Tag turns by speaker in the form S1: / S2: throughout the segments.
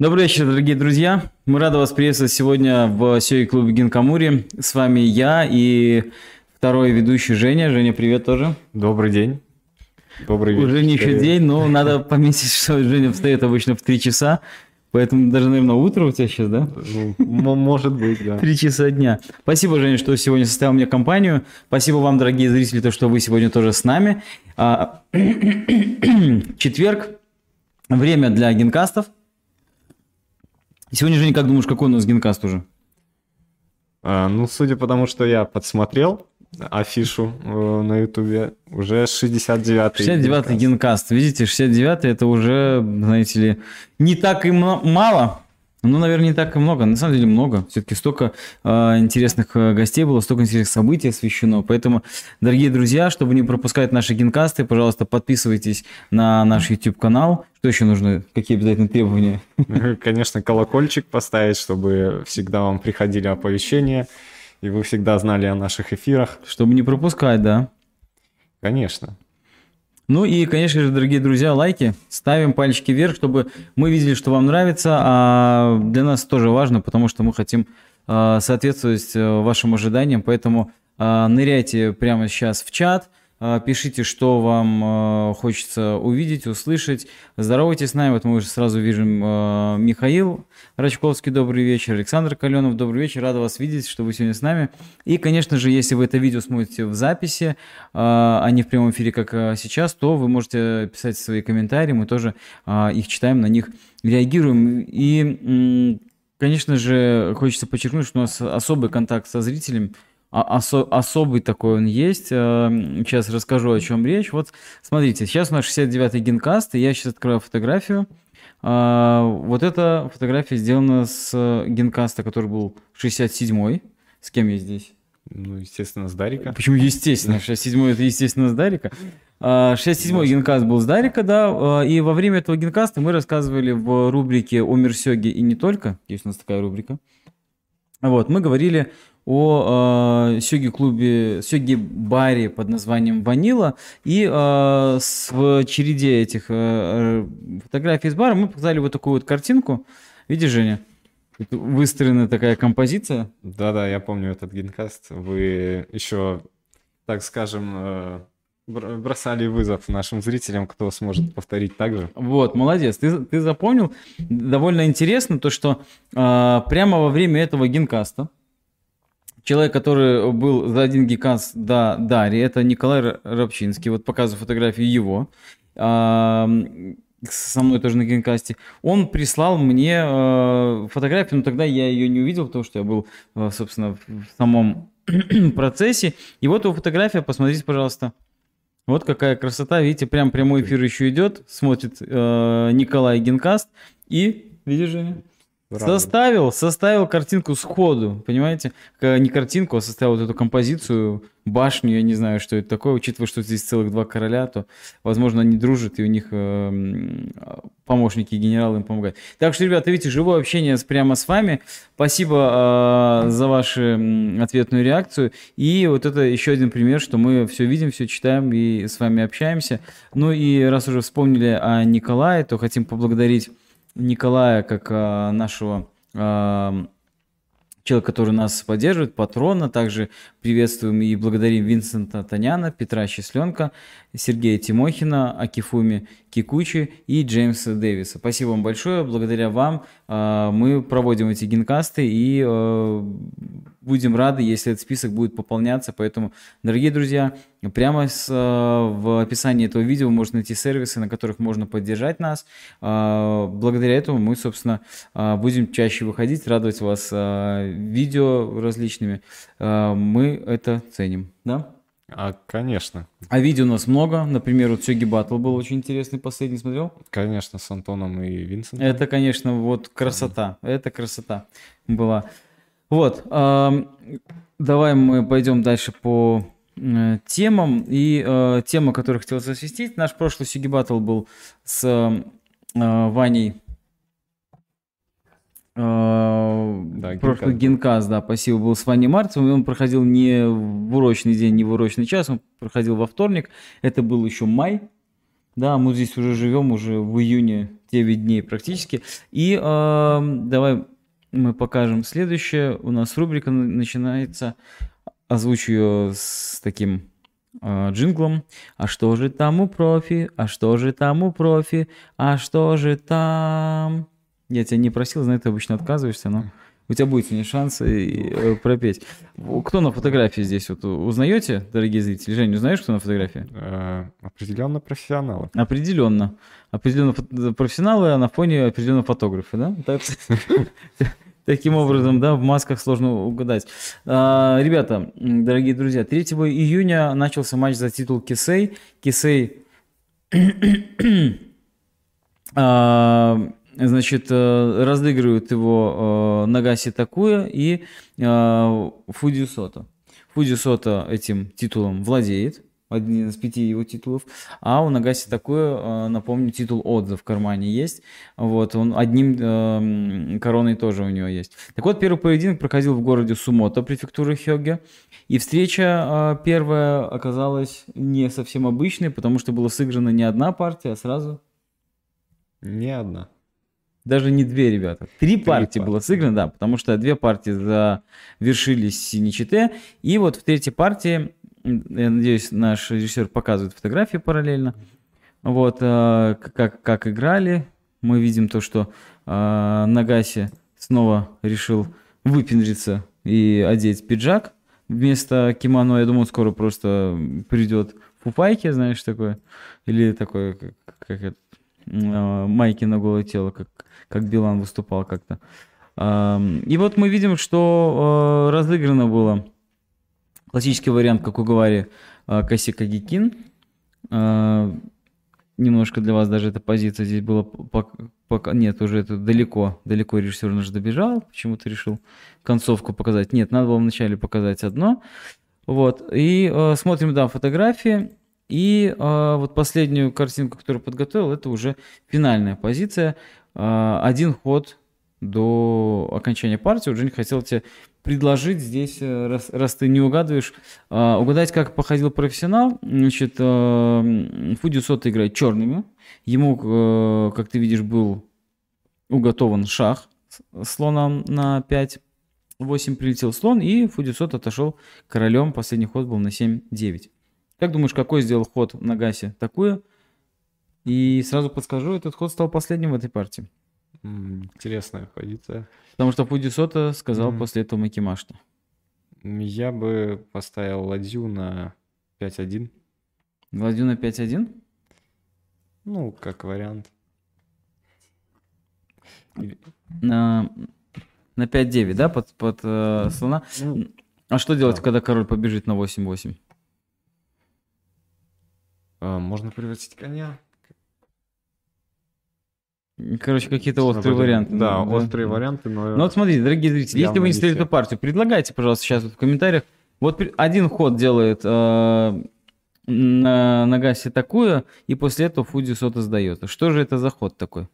S1: Добрый вечер, дорогие друзья. Мы рады вас приветствовать сегодня в Сёй клубе Гинкамури. С вами я и второй ведущий Женя. Женя, привет тоже.
S2: Добрый день. Добрый вечер.
S1: Уже не еще день, но надо пометить, что Женя встает обычно в 3 часа. Поэтому даже, наверное, утро у тебя сейчас, да?
S2: Ну, может быть, да.
S1: Три часа дня. Спасибо, Женя, что сегодня составил мне компанию. Спасибо вам, дорогие зрители, то, что вы сегодня тоже с нами. А, четверг. Время для генкастов. Сегодня, Женя, как думаешь, какой у нас генкаст уже?
S2: А, ну, судя по тому, что я подсмотрел афишу э, на ютубе, уже 69-й
S1: 69-й генкаст. Видите, 69-й это уже, знаете ли, не так и мало, ну, наверное, не так и много. На самом деле много. Все-таки столько э, интересных гостей было, столько интересных событий освещено. Поэтому, дорогие друзья, чтобы не пропускать наши генкасты, пожалуйста, подписывайтесь на наш YouTube-канал. Что еще нужно? Какие обязательные требования?
S2: Конечно, колокольчик поставить, чтобы всегда вам приходили оповещения, и вы всегда знали о наших эфирах.
S1: Чтобы не пропускать, да?
S2: Конечно.
S1: Ну и, конечно же, дорогие друзья, лайки. Ставим пальчики вверх, чтобы мы видели, что вам нравится. А для нас тоже важно, потому что мы хотим а, соответствовать э, вашим ожиданиям. Поэтому а, ныряйте прямо сейчас в чат – пишите, что вам а, хочется увидеть, услышать. Здоровайтесь с нами. Вот мы уже сразу видим а, Михаил Рачковский, добрый вечер. Александр Каленов, добрый вечер. Рада вас видеть, что вы сегодня с нами. И, конечно же, если вы это видео смотрите в записи, а не в прямом эфире, как сейчас, то вы можете писать свои комментарии. Мы тоже их читаем, на них реагируем. И, конечно же, хочется подчеркнуть, что у нас особый контакт со зрителем – осо- особый такой он есть. Сейчас расскажу, о чем речь. Вот смотрите, сейчас у нас 69-й генкаст, и я сейчас открою фотографию. А, вот эта фотография сделана с генкаста, который был 67-й. С кем я здесь?
S2: Ну, естественно, с Дарика.
S1: Почему естественно? 67-й это, естественно, с Дарика. 67-й а, генкаст был с Дарика, да, и во время этого генкаста мы рассказывали в рубрике о Мирсёге и не только, есть у нас такая рубрика, вот, мы говорили о э, сёги-клубе, сёги-баре под названием «Ванила». И э, с, в череде этих э, фотографий из бара мы показали вот такую вот картинку. Видишь, Женя? Тут выстроена такая композиция.
S2: Да-да, я помню этот генкаст. Вы еще, так скажем, э, бросали вызов нашим зрителям, кто сможет повторить так же.
S1: Вот, молодец, ты, ты запомнил. Довольно интересно то, что э, прямо во время этого генкаста человек, который был за один гигант до Дарьи, это Николай Рабчинский. Вот показываю фотографию его. А, со мной тоже на генкасте. Он прислал мне э, фотографию, но тогда я ее не увидел, потому что я был, э, собственно, в самом процессе. И вот его фотография, посмотрите, пожалуйста. Вот какая красота, видите, прям прямой эфир еще идет, смотрит э, Николай Генкаст. И, видишь, Женя? Составил, составил картинку сходу, понимаете? Не картинку, а составил вот эту композицию, башню, я не знаю, что это такое, учитывая, что здесь целых два короля, то, возможно, они дружат, и у них э, помощники генералы им помогают. Так что, ребята, видите, живое общение прямо с вами. Спасибо э, за вашу ответную реакцию. И вот это еще один пример, что мы все видим, все читаем и с вами общаемся. Ну и раз уже вспомнили о Николае, то хотим поблагодарить Николая как а, нашего а, человека, который нас поддерживает, патрона. Также приветствуем и благодарим Винсента Таняна, Петра Счастленка, Сергея Тимохина, Акифуми Кикучи и Джеймса Дэвиса. Спасибо вам большое. Благодаря вам а, мы проводим эти генкасты и а, будем рады, если этот список будет пополняться. Поэтому, дорогие друзья, прямо с, а, в описании этого видео можно найти сервисы, на которых можно поддержать нас. Благодаря этому мы, собственно, будем чаще выходить, радовать вас видео различными. Мы это ценим. Да?
S2: А, конечно.
S1: А видео у нас много. Например, вот Сёги Батл был очень интересный, последний смотрел?
S2: Конечно, с Антоном и Винсентом.
S1: Это, конечно, вот красота. Это красота была. Вот. Э, давай мы пойдем дальше по э, темам. И э, тема, которую хотел освестить, наш прошлый Сёги Батл был с э, Ваней да, прошлый генказ, да, спасибо, был с Ваней Марцевым, он проходил не в урочный день, не в урочный час, он проходил во вторник, это был еще май Да, мы здесь уже живем уже в июне 9 дней практически. И э, давай мы покажем следующее. У нас рубрика начинается. Озвучу ее с таким э, джинглом. А что же там у профи? А что же там у профи? А что же там? Я тебя не просил, знаю, ты обычно отказываешься, но у тебя будет сегодня шанс и, э, пропеть. Кто на фотографии здесь? Вот узнаете, дорогие зрители? Женя, узнаешь, кто на фотографии?
S2: Э, определенно профессионалы.
S1: Определенно. Определенно профессионалы, а на фоне определенно фотографы, да? Таким образом, да, в масках сложно угадать. А, ребята, дорогие друзья, 3 июня начался матч за титул Кисей. Кисей а, значит, э, разыгрывают его э, Нагаси Такуя и э, Фудзи Сото. Фудзи Сото этим титулом владеет, один из пяти его титулов, а у Нагаси такое, напомню, титул Отза в кармане есть, вот, он одним э, короной тоже у него есть. Так вот, первый поединок проходил в городе Сумото, префектуры Хёге, и встреча э, первая оказалась не совсем обычной, потому что была сыграна не одна партия, а сразу...
S2: Не одна.
S1: Даже не две, ребята. Три, Три партии, партии было сыграно, да, потому что две партии завершились ничите. И вот в третьей партии, я надеюсь, наш режиссер показывает фотографии параллельно. Вот, э, как, как играли. Мы видим то, что э, Нагаси снова решил выпендриться и одеть пиджак вместо кимоно. Я думаю, скоро просто придет в знаешь, такое. Или такое, как, как это, э, майки на голое тело, как как Билан выступал как-то. И вот мы видим, что э, разыграно было классический вариант, как у Гавари, э, Касика Гикин. Э, немножко для вас даже эта позиция здесь была пока нет, уже это далеко, далеко режиссер наш добежал, почему-то решил концовку показать. Нет, надо было вначале показать одно. Вот, и э, смотрим, да, фотографии. И э, вот последнюю картинку, которую подготовил, это уже финальная позиция. А, один ход до окончания партии. Уже не хотел тебе предложить здесь, э, раз, раз ты не угадываешь, а, угадать, как походил профессионал. Значит, э, Фудио Сота играет черными. Ему, э, как ты видишь, был уготован шах слоном на 5. 8 прилетел слон, и Фудисот отошел королем. Последний ход был на 7-9. Как думаешь, какой сделал ход на Гасе? Такую и сразу подскажу, этот ход стал последним в этой партии.
S2: Интересная позиция.
S1: Потому что Пудисота сказал mm. после этого Макимашта.
S2: Я бы поставил ладью на 5-1.
S1: Ладью на 5-1?
S2: Ну, как вариант.
S1: На, на 5-9, да, под, под э, слона? Ну, а что делать, да. когда король побежит на 8-8?
S2: А, можно превратить коня.
S1: Короче, какие-то острые варианты.
S2: Да, да, острые варианты, но...
S1: Ну вот смотрите, дорогие зрители, если вы не стреляете эту партию, предлагайте, пожалуйста, сейчас вот в комментариях. Вот один ход делает э, на Нагаси такую, и после этого Фудзи Сота сдает. Что же это за ход такой?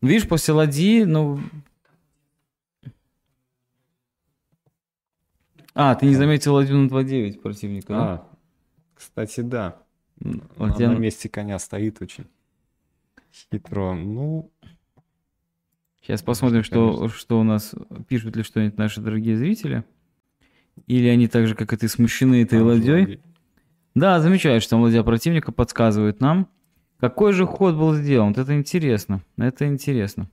S1: Видишь, после ладьи, ну... А, ты не заметил ладью на 2-9 противника, а, да?
S2: кстати, да. Ладья... на месте коня стоит очень. Хитро. Ну,
S1: Сейчас посмотрим, что, что у нас пишут ли что-нибудь наши дорогие зрители. Или они так же, как и ты, смущены этой ладьей. Да, замечаю, что ладья противника подсказывает нам. Какой же ход был сделан? Это интересно. Это интересно.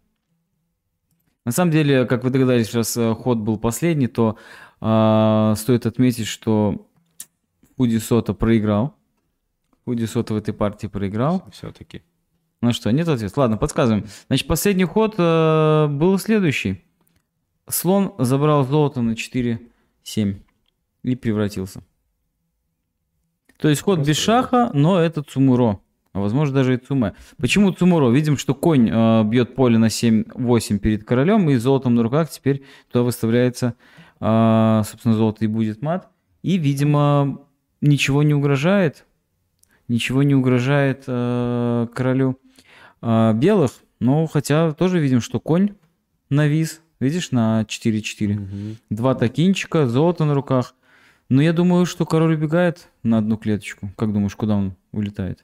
S1: На самом деле, как вы догадались, сейчас э, ход был последний, то э, стоит отметить, что Фуди Сота проиграл. Фуди Сота в этой партии проиграл.
S2: Все-таки.
S1: Ну что, нет ответа? Ладно, подсказываем. Значит, последний ход э, был следующий. Слон забрал золото на 4-7 и превратился. То есть ход Просто без шаха, но это Цумуро. А возможно даже и Цуме. Почему Цумуро? Видим, что конь э, бьет поле на 7-8 перед королем, и золотом на руках теперь туда выставляется, э, собственно, золото и будет мат. И, видимо, ничего не угрожает. Ничего не угрожает э, королю а, белых, но хотя тоже видим, что конь навис, видишь, на 4-4. Угу. Два такинчика, золото на руках. Но я думаю, что король убегает на одну клеточку. Как думаешь, куда он улетает?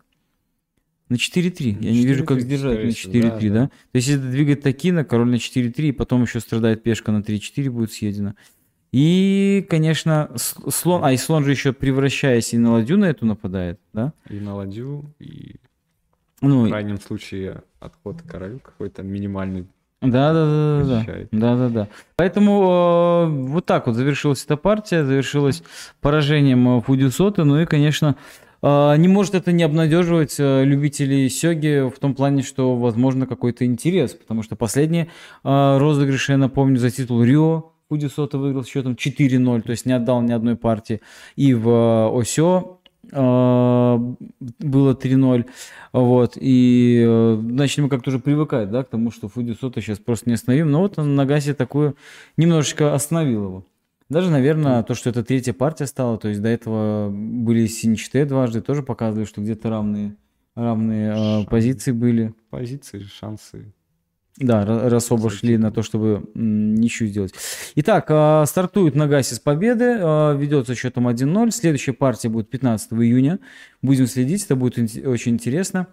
S1: На 4-3. Я не вижу, как
S2: 4-3,
S1: сдержать на
S2: скорее всего,
S1: 4-3,
S2: да,
S1: да? То есть, если двигать Такина, король на 4-3, и потом еще страдает пешка на 3-4 будет съедена. И, конечно, слон... А, и слон же еще, превращаясь и на ладью на эту нападает, да?
S2: И на ладью, и
S1: Ну,
S2: в крайнем случае отход королю какой-то минимальный.
S1: Да, да, да, да, да. Да, да. Поэтому э, вот так вот завершилась эта партия, завершилась поражением э, Фудюсоты. Ну и, конечно, э, не может это не обнадеживать э, любителей Сёги в том плане, что возможно какой-то интерес, потому что последние э, розыгрыши, я напомню, за титул Рио Фудюсота выиграл счетом 4-0, то есть не отдал ни одной партии. И в э, Осё было 3-0. Вот, и э, начнем как-то уже привыкать, да, к тому, что Фуди Сота сейчас просто не остановим. Но вот он на Гасе такую немножечко остановил его. Даже, наверное, то, что это третья партия стала, то есть до этого были синчте дважды, тоже показывали, что где-то равные, равные
S2: Шансы.
S1: позиции были.
S2: Позиции, шансы.
S1: Да, ра- раз оба шли на то, чтобы ничью сделать. Итак, а, стартует Нагаси с победы, а, ведется счетом 1-0. Следующая партия будет 15 июня. Будем следить, это будет очень интересно.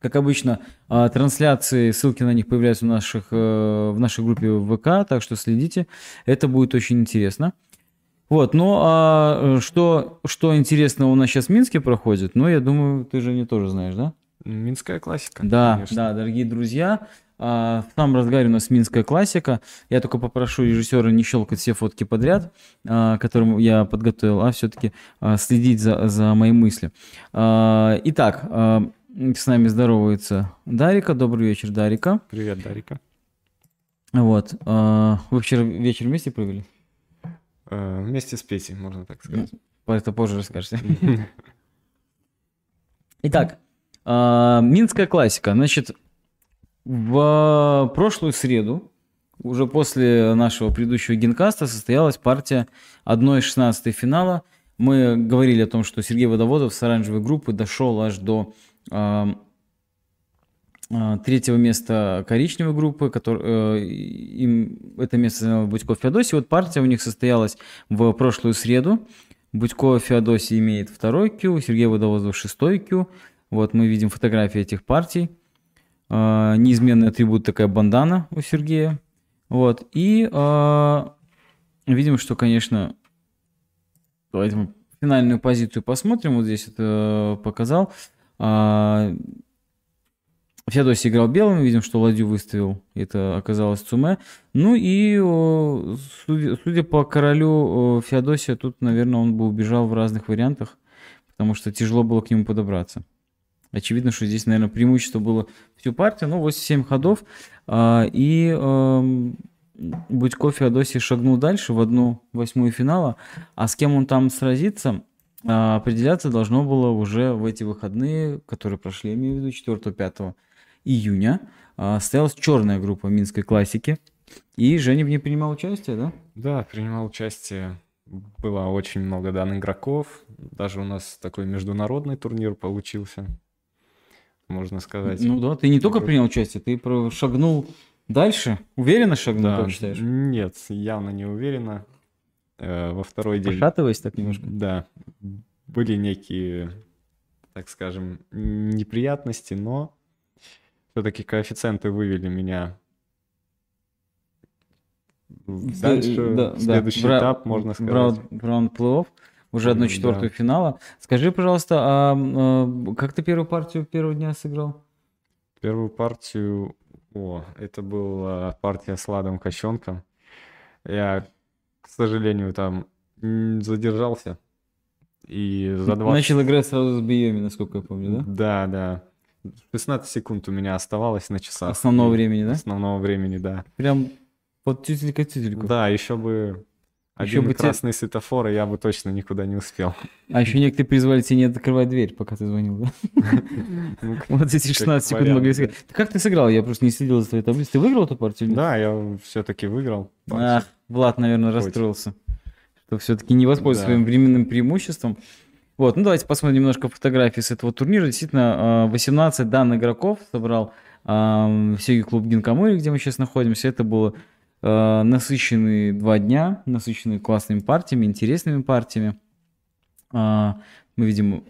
S1: Как обычно, а, трансляции, ссылки на них появляются в, наших, э, в нашей группе в ВК, так что следите. Это будет очень интересно. Вот, ну а что, что интересного у нас сейчас в Минске проходит, ну, я думаю, ты же не тоже знаешь, да?
S2: Минская классика.
S1: Да,
S2: конечно.
S1: да, дорогие друзья, в самом разгаре у нас минская классика. Я только попрошу режиссера не щелкать все фотки подряд, а, которым я подготовил, а все-таки следить за, за мои мысли. А, Итак, а, с нами здоровается Дарика. Добрый вечер, Дарика.
S2: Привет, Дарика.
S1: Вот. а, Вы вчера вечер вместе провели?
S2: Э, Вместе с Петей, можно так сказать.
S1: Это позже расскажете. Итак, а, Минская классика. Значит, в прошлую среду, уже после нашего предыдущего генкаста, состоялась партия 1-16 финала. Мы говорили о том, что Сергей Водоводов с оранжевой группы дошел аж до а, третьего места коричневой группы, который, э, им это место занял Будько Феодосий. Вот партия у них состоялась в прошлую среду. Будько Феодосий имеет второй Q, Сергей Водовозов шестой Q. Вот мы видим фотографии этих партий. А, неизменный атрибут такая бандана у Сергея. Вот. И а, видим, что, конечно, давайте финальную позицию посмотрим. Вот здесь это показал. А, Феодосий играл белым, видим, что ладью выставил, это оказалось Цуме. Ну и, судя, судя по королю Феодосия, тут, наверное, он бы убежал в разных вариантах, потому что тяжело было к нему подобраться. Очевидно, что здесь, наверное, преимущество было всю партию, ну, 8-7 ходов, а, и эм, Будько Феодосий шагнул дальше в одну восьмую финала, а с кем он там сразится, а, определяться должно было уже в эти выходные, которые прошли, имею в виду 4-5 июня. А, Состоялась черная группа Минской классики. И Женя в ней принимал участие, да?
S2: Да, принимал участие. Было очень много дан игроков. Даже у нас такой международный турнир получился, можно сказать.
S1: Ну да, ты не только принял участие, ты шагнул дальше. Уверенно шагнул,
S2: Да,
S1: как считаешь?
S2: Нет, явно не уверенно. Э, Во второй день.
S1: Пошатываясь так немножко.
S2: Да, были некие, так скажем, неприятности, но все-таки коэффициенты вывели меня дальше,
S1: Да, да.
S2: следующий
S1: ра-
S2: этап, можно сказать.
S1: раунд плей-офф, уже одну четвертую
S2: да.
S1: финала. Скажи, пожалуйста, а, а, как ты первую партию первого дня сыграл?
S2: Первую партию, о, это была партия с Ладом Кощенком. Я, к сожалению, там задержался. И за 20...
S1: Начал играть сразу с Биоми, насколько я помню, да?
S2: Да, да. 16 секунд у меня оставалось на часах.
S1: Основного времени, да?
S2: Основного времени, да.
S1: Прям под тютелька-тютельку.
S2: Да, еще бы Один
S1: бы те-
S2: красный светофор, и я бы точно никуда не успел.
S1: А еще некоторые призвали тебя не открывать дверь, пока ты звонил, да? Вот эти 16 секунд могли сыграть. Как ты сыграл? Я просто не следил за твоей таблицей. Ты выиграл эту партию?
S2: Да, я все-таки выиграл.
S1: Ах, Влад, наверное, расстроился, что все-таки не воспользовался своим временным преимуществом. Вот, ну давайте посмотрим немножко фотографии с этого турнира. Действительно, а, 18 дан игроков собрал все клуб Гинкамыри, где мы сейчас находимся. Это было а, насыщенные два дня, насыщенные классными партиями, интересными партиями. А, Мы видим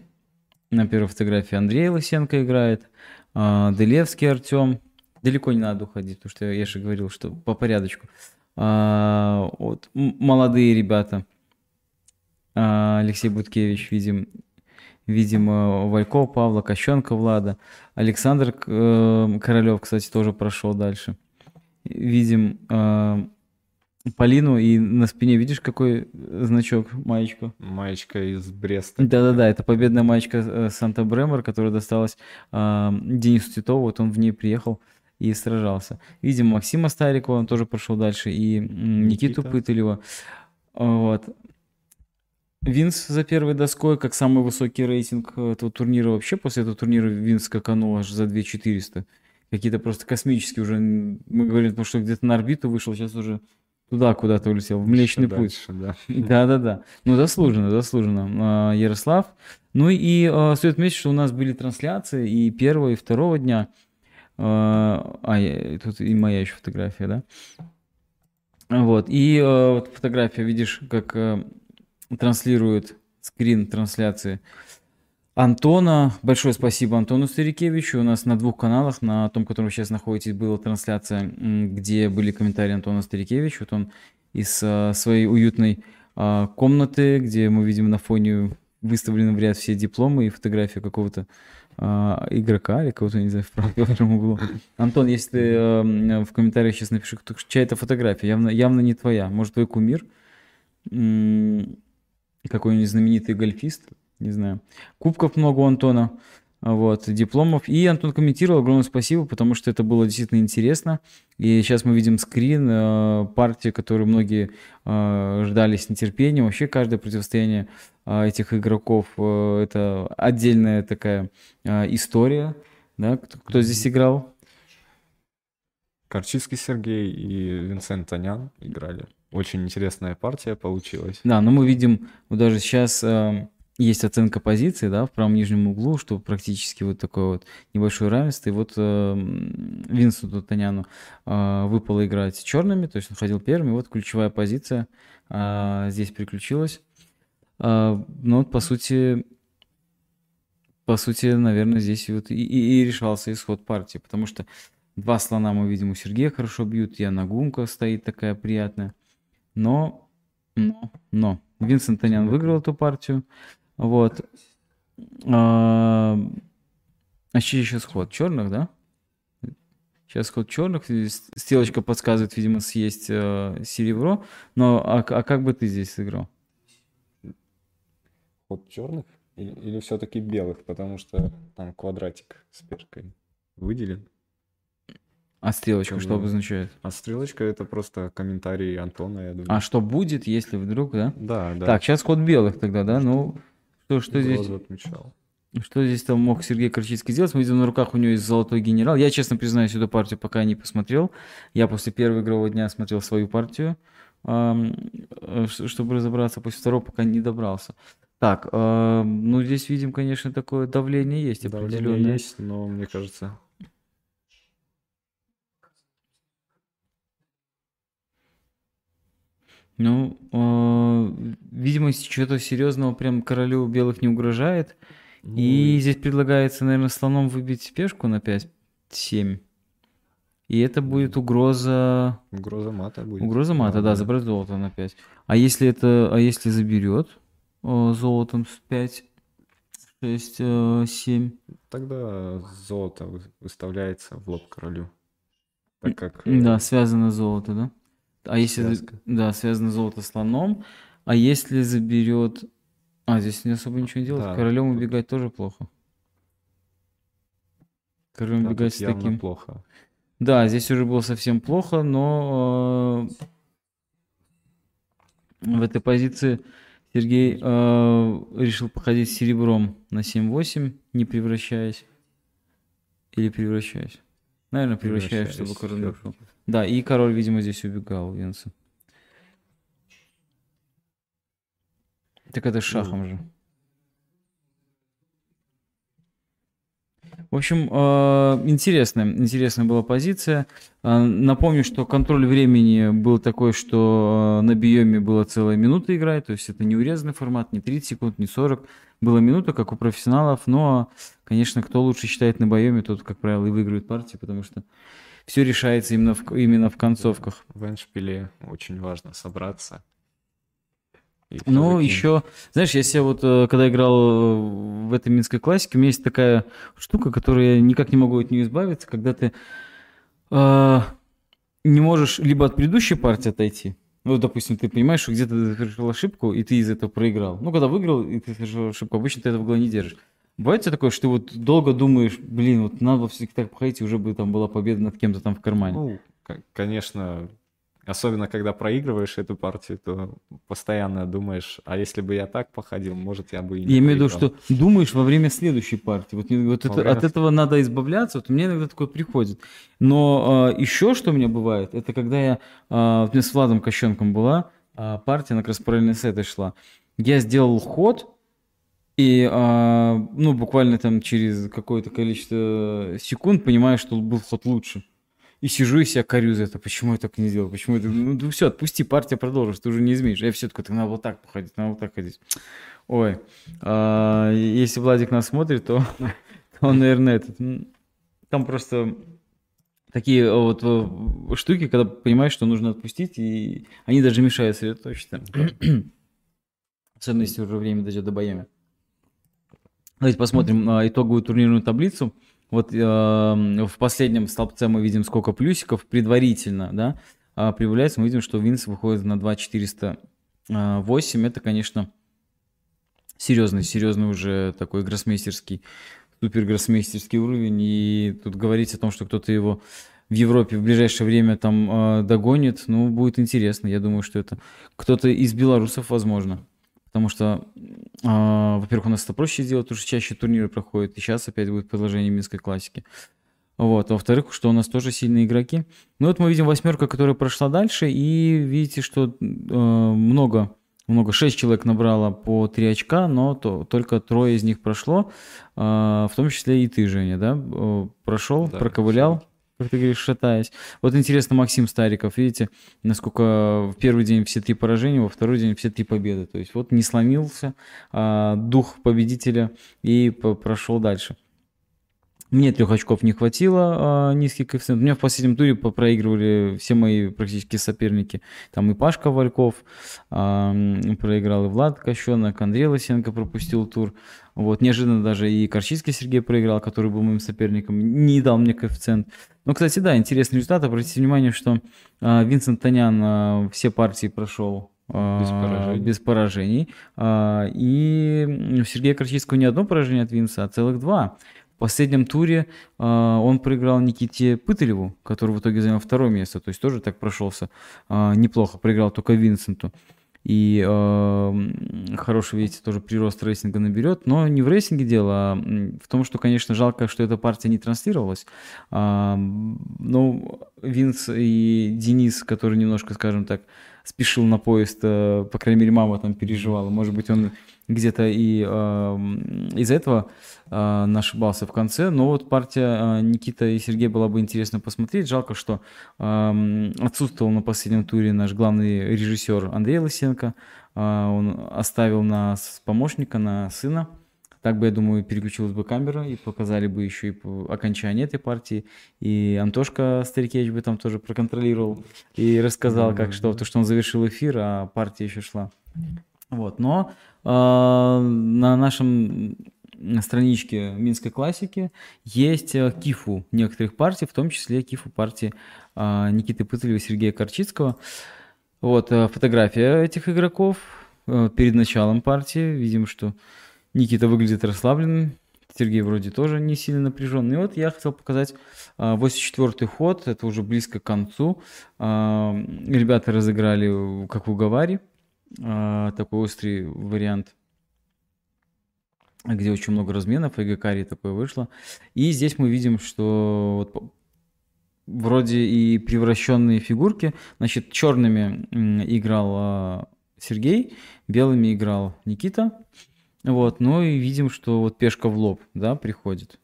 S1: На первой фотографии Андрей Лысенко играет, а, Делевский Артем. Далеко не надо уходить, потому что я же говорил, что по порядочку. А, вот, молодые ребята. А, Алексей Буткевич, видим, видим Валько, Павла, Кощенко, Влада. Александр э, Королев, кстати, тоже прошел дальше. Видим Полину, и на спине видишь, какой значок, маечку?
S2: Маечка из Бреста.
S1: Да-да-да, это победная маечка э, Санта Бремер, которая досталась э, Денису Титову, вот он в ней приехал и сражался. Видим Максима Старикова, он тоже прошел дальше, и Никиту Никита. Пытылева. Вот. Винс за первой доской, как самый высокий рейтинг этого турнира. Вообще после этого турнира Винс скаканул аж за 2400. Какие-то просто космические уже. Мы говорим, что где-то на орбиту вышел, сейчас уже туда куда-то улетел, в Млечный Еще Путь. Дальше, да. Да-да-да. Ну, заслуженно, заслуженно. А, Ярослав. Ну и а, стоит отметить, что у нас были трансляции и первого, и второго дня. А, а тут и моя еще фотография, да? Вот. И вот фотография, видишь, как транслирует скрин трансляции Антона. Большое спасибо Антону Старикевичу. У нас на двух каналах, на том, котором вы сейчас находитесь, была трансляция, где были комментарии Антона Старикевича. Вот он из а, своей уютной а, комнаты, где мы видим на фоне выставлены в ряд все дипломы и фотографии какого-то а, игрока или кого-то, не знаю, в правом углу. Антон, если ты а, в комментариях сейчас напиши, чья это фотография, явно, явно не твоя. Может, твой кумир? Какой-нибудь знаменитый гольфист? Не знаю. Кубков много у Антона, вот, дипломов. И Антон комментировал, огромное спасибо, потому что это было действительно интересно. И сейчас мы видим скрин э, партии, которую многие э, ждали с нетерпением. Вообще каждое противостояние э, этих игроков э, это отдельная такая э, история. Да? Кто, кто здесь играл?
S2: Корчинский Сергей и Винсент Танян играли. Очень интересная партия получилась.
S1: Да, но мы видим вот даже сейчас... Э, есть оценка позиции, да, в правом нижнем углу, что практически вот такое вот небольшое равенство. И вот э, Винсенту Таняну э, выпало играть черными, то есть он ходил первым, и вот ключевая позиция э, здесь приключилась. Э, ну вот, по сути, по сути, наверное, здесь вот и, и, и решался исход партии, потому что два слона мы видим у Сергея хорошо бьют, Яна Гумка стоит такая приятная, но, но, но Винсент Танян выиграл эту партию. Вот. А, а сейчас ход черных, да? Сейчас ход черных. Стрелочка подсказывает, видимо, съесть э, серебро. Но а, а как бы ты здесь сыграл?
S2: Ход черных? Или, или все-таки белых? Потому что там квадратик с перкой выделен.
S1: А стрелочка Чем что обозначает?
S2: А стрелочка это просто комментарий Антона, я думаю.
S1: А что будет, если вдруг, да?
S2: Да, да.
S1: Так, сейчас ход белых тогда, да? Ну, что, что здесь?
S2: отмечал.
S1: Что здесь там мог Сергей Корчицкий сделать? Мы видим, на руках у него есть золотой генерал. Я, честно признаюсь, эту партию пока не посмотрел. Я после первого игрового дня смотрел свою партию, э, чтобы разобраться. После второго пока не добрался. Так, ну здесь видим, конечно, такое давление есть
S2: Давление есть, но мне кажется...
S1: Ну, э, видимо, чего-то серьезного прям королю белых не угрожает. Ну, и здесь предлагается, наверное, слоном выбить пешку на 5-7. И это будет угроза...
S2: Угроза мата будет.
S1: Угроза мата, да, да, забрать золото на 5. А если это... А если заберет о, золотом с 5, 6, 7?
S2: Тогда золото выставляется в лоб королю. Так как...
S1: Да, связано золото, да? А если, Связка. да, связано золото слоном, а если заберет... А, здесь не особо ничего не делать. Да, Королем убегать тоже плохо. Королем да, убегать с таким...
S2: плохо.
S1: Да, здесь уже было совсем плохо, но э, в этой позиции Сергей э, решил походить с серебром на 7-8, не превращаясь. Или превращаясь. Наверное, превращаясь, чтобы король. Да, и король, видимо, здесь убегал, Венса. Так это шахом же. В общем, э, интересная, интересная была позиция. Э, напомню, что контроль времени был такой, что э, на биоме была целая минута играть, то есть это не урезанный формат, не 30 секунд, не 40. Была минута, как у профессионалов, но, конечно, кто лучше считает на биоме, тот, как правило, и выигрывает партию, потому что все решается именно в, именно в концовках.
S2: В эндшпиле очень важно собраться.
S1: Ну, еще, знаешь, я себя вот, э, когда играл в этой минской классике, у меня есть такая штука, которую я никак не могу от нее избавиться, когда ты э, не можешь либо от предыдущей партии отойти, ну, допустим, ты понимаешь, что где-то ты совершил ошибку, и ты из этого проиграл. Ну, когда выиграл, и ты совершил ошибку, обычно ты этого в голове не держишь. Бывает такое, что ты вот долго думаешь, блин, вот надо все-таки так походить, и уже бы там была победа над кем-то там в кармане.
S2: Ну, конечно, Особенно, когда проигрываешь эту партию, то постоянно думаешь, а если бы я так походил, может, я бы и
S1: не Я имею в виду, что думаешь во время следующей партии. Вот, вот это, время... от этого надо избавляться. Вот мне иногда такое приходит. Но э, еще что у меня бывает, это когда я, э, у меня с Владом Кощенком была э, партия, на как раз параллельно с этой шла. Я сделал ход, и, э, ну, буквально там через какое-то количество секунд понимаю, что был ход лучше и сижу и себя корю за это. Почему я так не сделал? Почему это? Ну, ну все, отпусти, партия продолжится, ты уже не изменишь. Я все такой, так надо вот так походить, надо вот так ходить. Ой, а, если Владик нас смотрит, то, он, наверное, этот... Там просто такие вот э, штуки, когда понимаешь, что нужно отпустить, и они даже мешают сосредоточиться. Особенно, если уже время дойдет до боями. Давайте посмотрим а, итоговую турнирную таблицу. Вот э, в последнем столбце мы видим, сколько плюсиков предварительно, да, а прибавляется, мы видим, что Винс выходит на 2,408. Это, конечно, серьезный, серьезный уже такой гроссмейстерский, супер гроссмейстерский уровень. И тут говорить о том, что кто-то его в Европе в ближайшее время там э, догонит, ну, будет интересно. Я думаю, что это кто-то из белорусов, возможно. Потому что, э, во-первых, у нас это проще сделать, потому что чаще турниры проходят, и сейчас опять будет продолжение Минской классики. Вот. А во-вторых, что у нас тоже сильные игроки. Ну вот мы видим восьмерка, которая прошла дальше, и видите, что э, много, много, шесть человек набрало по три очка, но то, только трое из них прошло, э, в том числе и ты, Женя, да, э, прошел, да, проковылял как ты говоришь, шатаясь. Вот интересно, Максим Стариков, видите, насколько в первый день все три поражения, во второй день все три победы. То есть вот не сломился а, дух победителя и прошел дальше. Мне трех очков не хватило, а, низкий коэффициент. У меня в последнем туре проигрывали все мои практически соперники. Там и Пашка Вальков а, проиграл, и Влад Кощенок, Андрей Лосенко пропустил тур. Вот, неожиданно даже и Корчинский Сергей проиграл, который был моим соперником, не дал мне коэффициент. Но, кстати, да, интересный результат. Обратите внимание, что а, Винсент Танян а, все партии прошел а, без поражений. Без поражений. А, и Сергея Корчинского не одно поражение от Винса, а целых два. В последнем туре э, он проиграл Никите Пытылеву, который в итоге занял второе место. То есть тоже так прошелся э, неплохо. Проиграл только Винсенту. И э, хороший, видите, тоже прирост рейтинга наберет. Но не в рейтинге дело, а в том, что, конечно, жалко, что эта партия не транслировалась. А, ну, Винс и Денис, который немножко, скажем так, спешил на поезд, э, по крайней мере, мама там переживала. Может быть, он где-то и э, из-за этого э, нашибался в конце. Но вот партия э, Никита и Сергей была бы интересно посмотреть. Жалко, что э, отсутствовал на последнем туре наш главный режиссер Андрей Лысенко. Э, он оставил нас помощника, на сына. Так бы, я думаю, переключилась бы камера и показали бы еще и окончание этой партии. И Антошка Старикевич бы там тоже проконтролировал и рассказал, как что, то, что он завершил эфир, а партия еще шла. Вот, но э, на нашем страничке Минской классики есть э, кифу некоторых партий, в том числе кифу партии э, Никиты Пытылева и Сергея Корчицкого. Вот э, фотография этих игроков э, перед началом партии. Видим, что Никита выглядит расслабленным, Сергей вроде тоже не сильно напряженный. И вот я хотел показать 84-й ход, это уже близко к концу. Ребята разыграли, как в уговоре, такой острый вариант, где очень много разменов, и Гакари такое вышло. И здесь мы видим, что вот вроде и превращенные фигурки, значит, черными играл Сергей, белыми играл Никита. Вот, ну и видим, что вот пешка в лоб, да, приходит.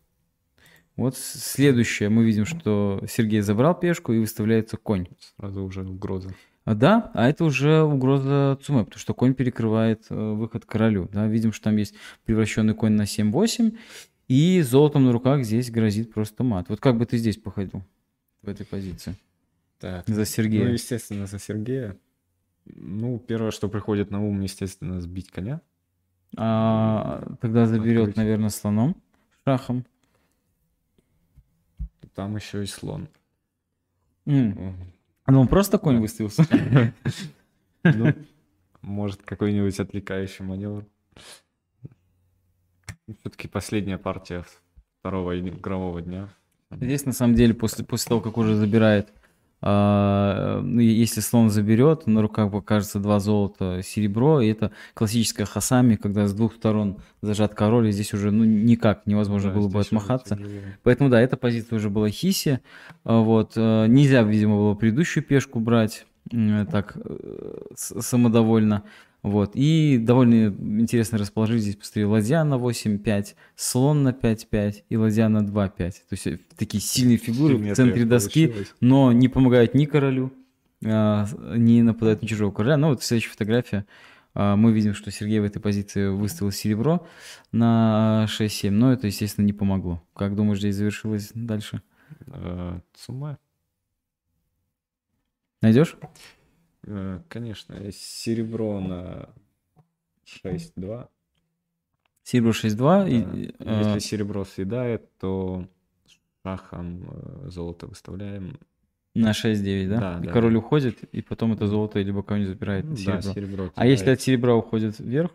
S1: Вот следующее, мы видим, что Сергей забрал пешку и выставляется конь.
S2: Сразу уже угроза.
S1: А, да, а это уже угроза Цуме, потому что конь перекрывает э, выход королю. Да? Видим, что там есть превращенный конь на 7-8, и золотом на руках здесь грозит просто мат. Вот как бы ты здесь походил в этой позиции?
S2: Так.
S1: За Сергея.
S2: Ну, естественно, за Сергея. Ну, первое, что приходит на ум, естественно, сбить коня.
S1: А, тогда заберет,
S2: Открыть.
S1: наверное, слоном, шахом.
S2: Там еще и слон.
S1: М.
S2: Мгм.
S1: Ну, он просто конь выставился.
S2: Ну, может, какой-нибудь отвлекающий маневр. Все-таки последняя партия второго игрового дня.
S1: Здесь, на самом деле, после, после того, как уже забирает, если слон заберет, на руках покажется два золота, серебро, и это классическая хасами, когда с двух сторон зажат король, и здесь уже ну, никак невозможно
S2: Да,
S1: было бы отмахаться. Поэтому, да, эта позиция уже была хиси. А, Вот. э, Нельзя, видимо, было предыдущую пешку брать м, так э, самодовольно. Вот. И довольно интересно расположить здесь посмотри, ладья на 8-5, слон на 5-5 и ладья на 2-5. То есть э, такие сильные фигуры в центре доски,
S2: получилась.
S1: но не помогают ни королю, а, не нападают на чужого короля. Ну вот следующая фотография. а, Мы видим, что Сергей в этой позиции выставил серебро на 6-7, но это, естественно, не помогло. Как думаешь, здесь завершилось дальше?
S2: Э, Цума,
S1: Найдешь?
S2: Э, конечно, серебро на 6-2.
S1: Серебро 6-2.
S2: Да.
S1: и, а,
S2: Если серебро съедает, то шахом э, золото выставляем.
S1: на 6-9, да?
S2: Да,
S1: и
S2: да,
S1: король уходит, и потом это золото либо кого-нибудь забирает
S2: Ну
S1: серебро.
S2: Да, серебро.
S1: А если от серебра уходит вверх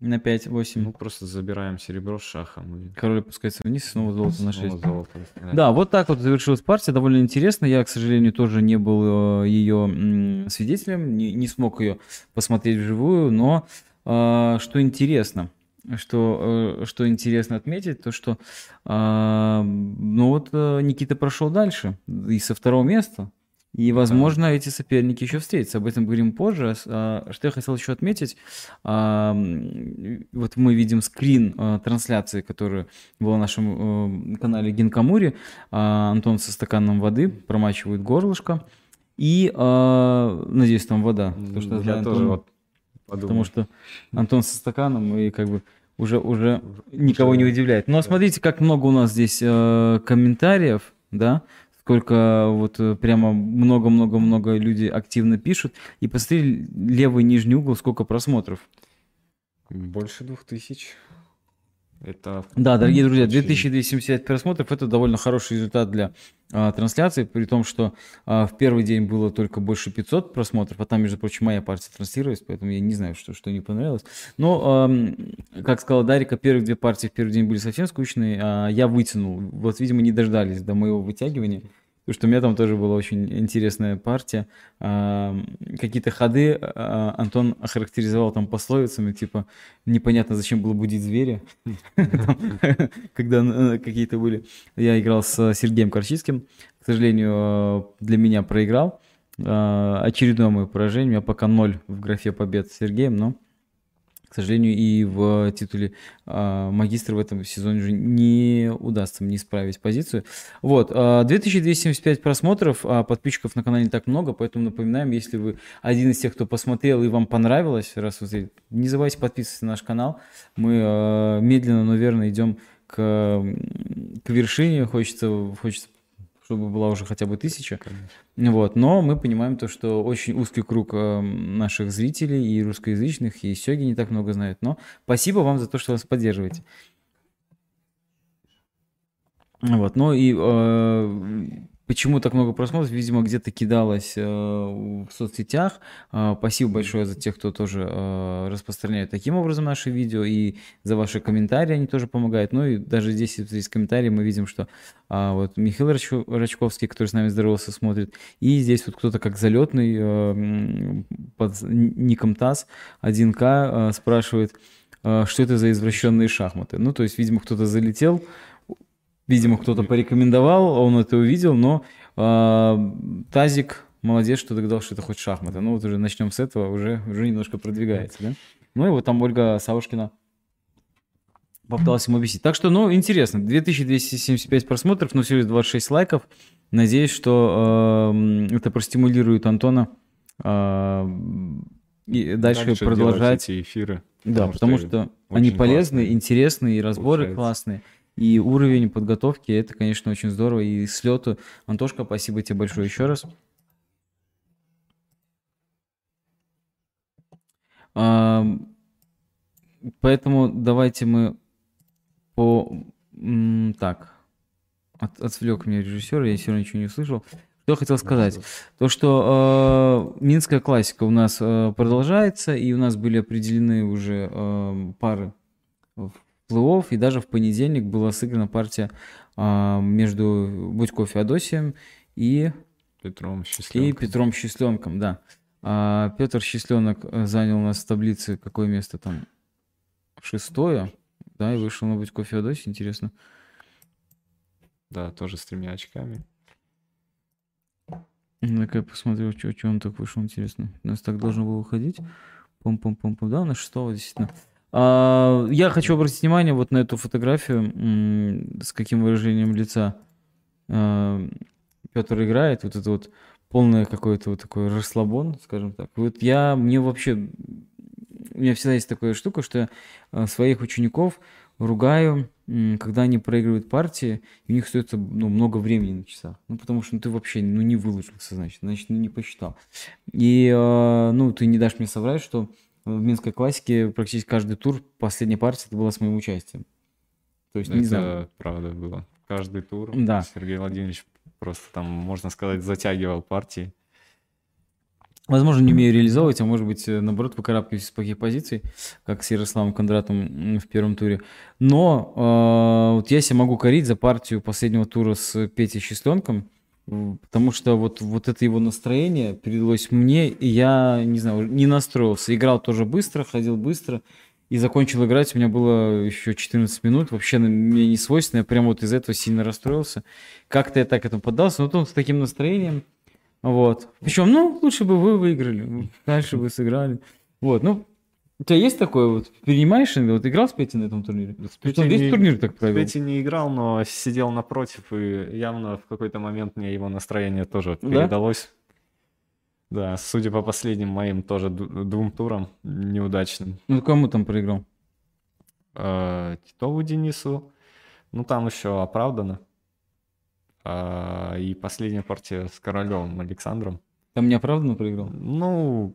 S1: на 5-8,
S2: Ну, просто забираем серебро с шахом. и
S1: король опускается вниз, снова золото на
S2: снова
S1: 6.
S2: золото.
S1: Да, вот так вот завершилась партия, довольно интересно. Я, к сожалению, тоже не был э, ее свидетелем, не, не смог ее посмотреть вживую, но э, что интересно, что, э, что интересно отметить, то что э, ну вот э, Никита прошел дальше и со второго места. И, возможно, эти соперники еще встретятся. Об этом говорим позже. С- а, Что я хотел еще отметить, а, вот мы видим скрин а, трансляции, которая была на нашем э, канале Гинкамури. А, Антон со стаканом воды промачивает горлышко. И, а, надеюсь, там вода. потому что
S2: Я
S1: знаю
S2: тоже
S1: Антона,
S2: вот подумал.
S1: Потому что Антон со стаканом и как бы уже, уже никого не удивляет. Но смотрите, как много у нас здесь э, комментариев, да, сколько вот э, прямо много-много-много люди активно пишут. И посмотри, левый нижний угол, сколько просмотров.
S2: Больше двух тысяч. Это
S1: Да, дорогие друзья,
S2: очень-
S1: 2275 просмотров это довольно хороший результат для а, трансляции, при том, что а, в первый день было только больше 500 просмотров, а там, между прочим, моя партия транслировалась, поэтому я не знаю, что, что не понравилось. Но, ам, как сказала Дарика, первые две партии в первый день были совсем скучные, а я вытянул. Вот, видимо, не дождались до моего вытягивания. Потому что у меня там тоже была очень интересная партия. А, Какие-то ходы а, Антон охарактеризовал там пословицами, типа непонятно, зачем было будить зверя, когда э, какие-то были. Я играл с Сергеем Корчицким. К сожалению, э, для меня проиграл. Э, Очередное мое поражение. У меня пока ноль в графе побед с Сергеем, но, к сожалению, и в титуле э, магистра в этом сезоне уже не удастся мне исправить позицию. Вот, э, 2275 просмотров, а подписчиков на канале не так много, поэтому напоминаем, если вы один из тех, кто посмотрел и вам понравилось, раз вы зрители, не забывайте подписываться на наш канал. Мы э, медленно, но верно идем к, к вершине. Хочется, хочется, чтобы была уже хотя бы тысяча. Вот. Но мы понимаем то, что очень узкий круг э, наших зрителей и русскоязычных, и сёги не так много знают. Но спасибо вам за то, что вас поддерживаете. Вот, ну и э, почему так много просмотров, видимо, где-то кидалось э, в соцсетях. Э, спасибо большое за тех, кто тоже э, распространяет таким образом наши видео, и за ваши комментарии они тоже помогают. Ну и даже здесь вот из комментариев мы видим, что а, вот Михаил Рачко- Рачковский, который с нами здоровался, смотрит, и здесь вот кто-то как залетный э, под ником ТАСС 1К э, спрашивает, э, что это за извращенные шахматы. Ну, то есть, видимо, кто-то залетел, Видимо, кто-то порекомендовал, он это увидел, но э, Тазик молодец, что догадал, что это хоть шахматы. Ну вот уже начнем с этого, уже, уже немножко продвигается, да? Ну и вот там Ольга Савушкина попытался ему объяснить. Так что, ну, интересно. 2275 просмотров, но всего лишь 26 лайков. Надеюсь, что э, это простимулирует Антона э, и дальше,
S2: Дальше
S1: продолжать.
S2: эти эфиры.
S1: Да, потому что, они
S2: очень
S1: полезные,
S2: классно
S1: интересные, и разборы
S2: получается.
S1: классные. И уровень подготовки, это, конечно, очень здорово. И слету. Антошка, спасибо тебе большое еще раз. Поэтому давайте мы по... Так, от- отвлек меня режиссер, я все равно ничего не услышал. Что я хотел сказать? То, что э, Минская классика у нас э, продолжается, и у нас были определены уже э, пары в плей и даже в понедельник была сыграна партия э, между Будько Феодосием и,
S2: Петром
S1: и
S2: Счастливым.
S1: Петром Счастленком, да. А Петр Счастленок э, занял у нас в таблице какое место там? Шестое, да, и вышел на Будько Феодосий, интересно.
S2: Да, тоже с тремя очками.
S1: Ну-ка я посмотрю, что, он так вышел, интересно. У нас так должно было выходить. Пум-пум-пум-пум. Да, на шестого, действительно. А, я хочу обратить внимание вот на эту фотографию, с каким выражением лица Петр играет. Вот это вот полное какое-то вот такой расслабон, скажем так. Вот я, мне вообще, у меня всегда есть такая штука, что я э, своих учеников ругаю, когда они проигрывают партии, у них остается ну, много времени на часах. Ну, потому что ну, ты вообще ну, не выложился, значит, значит, ну, не посчитал. И, ну, ты не дашь мне соврать, что в Минской классике практически каждый тур, последняя партия, это была с моим участием. То есть, не
S2: Это
S1: знаю.
S2: правда было. Каждый тур
S1: Да.
S2: Сергей Владимирович просто там, можно сказать, затягивал партии.
S1: Возможно, не умею реализовывать, а может быть, э, наоборот, выкарабкиваюсь из плохих позиций, как с Ярославом Кондратом в первом туре. Но э, вот я себя могу корить за партию последнего тура с Петей Счастленком, потому что вот, вот это его настроение передалось мне, и я, не знаю, не настроился. Играл тоже быстро, ходил быстро, и закончил играть, у меня было еще 14 минут, вообще на- мне не свойственно, я прям вот из этого сильно расстроился. Как-то я так этому поддался, но потом с таким настроением, вот. Причем, ну, лучше бы вы выиграли, дальше бы сыграли. Вот, ну, у тебя есть такое вот, перенимаешь? Вот играл с Петей на этом турнире?
S2: С Петей
S1: весь
S2: не-
S1: турнир так провел.
S2: Петей не играл, но сидел напротив, и явно в какой-то момент мне его настроение тоже
S1: Да?
S2: передалось. Да, судя по последним моим тоже двум турам неудачным.
S1: Ну, кому там проиграл?
S2: Э, Титову Денису, ну там еще оправдано. А, И последняя партия с Королевым Александром.
S1: Там неоправданно проиграл?
S2: Ну,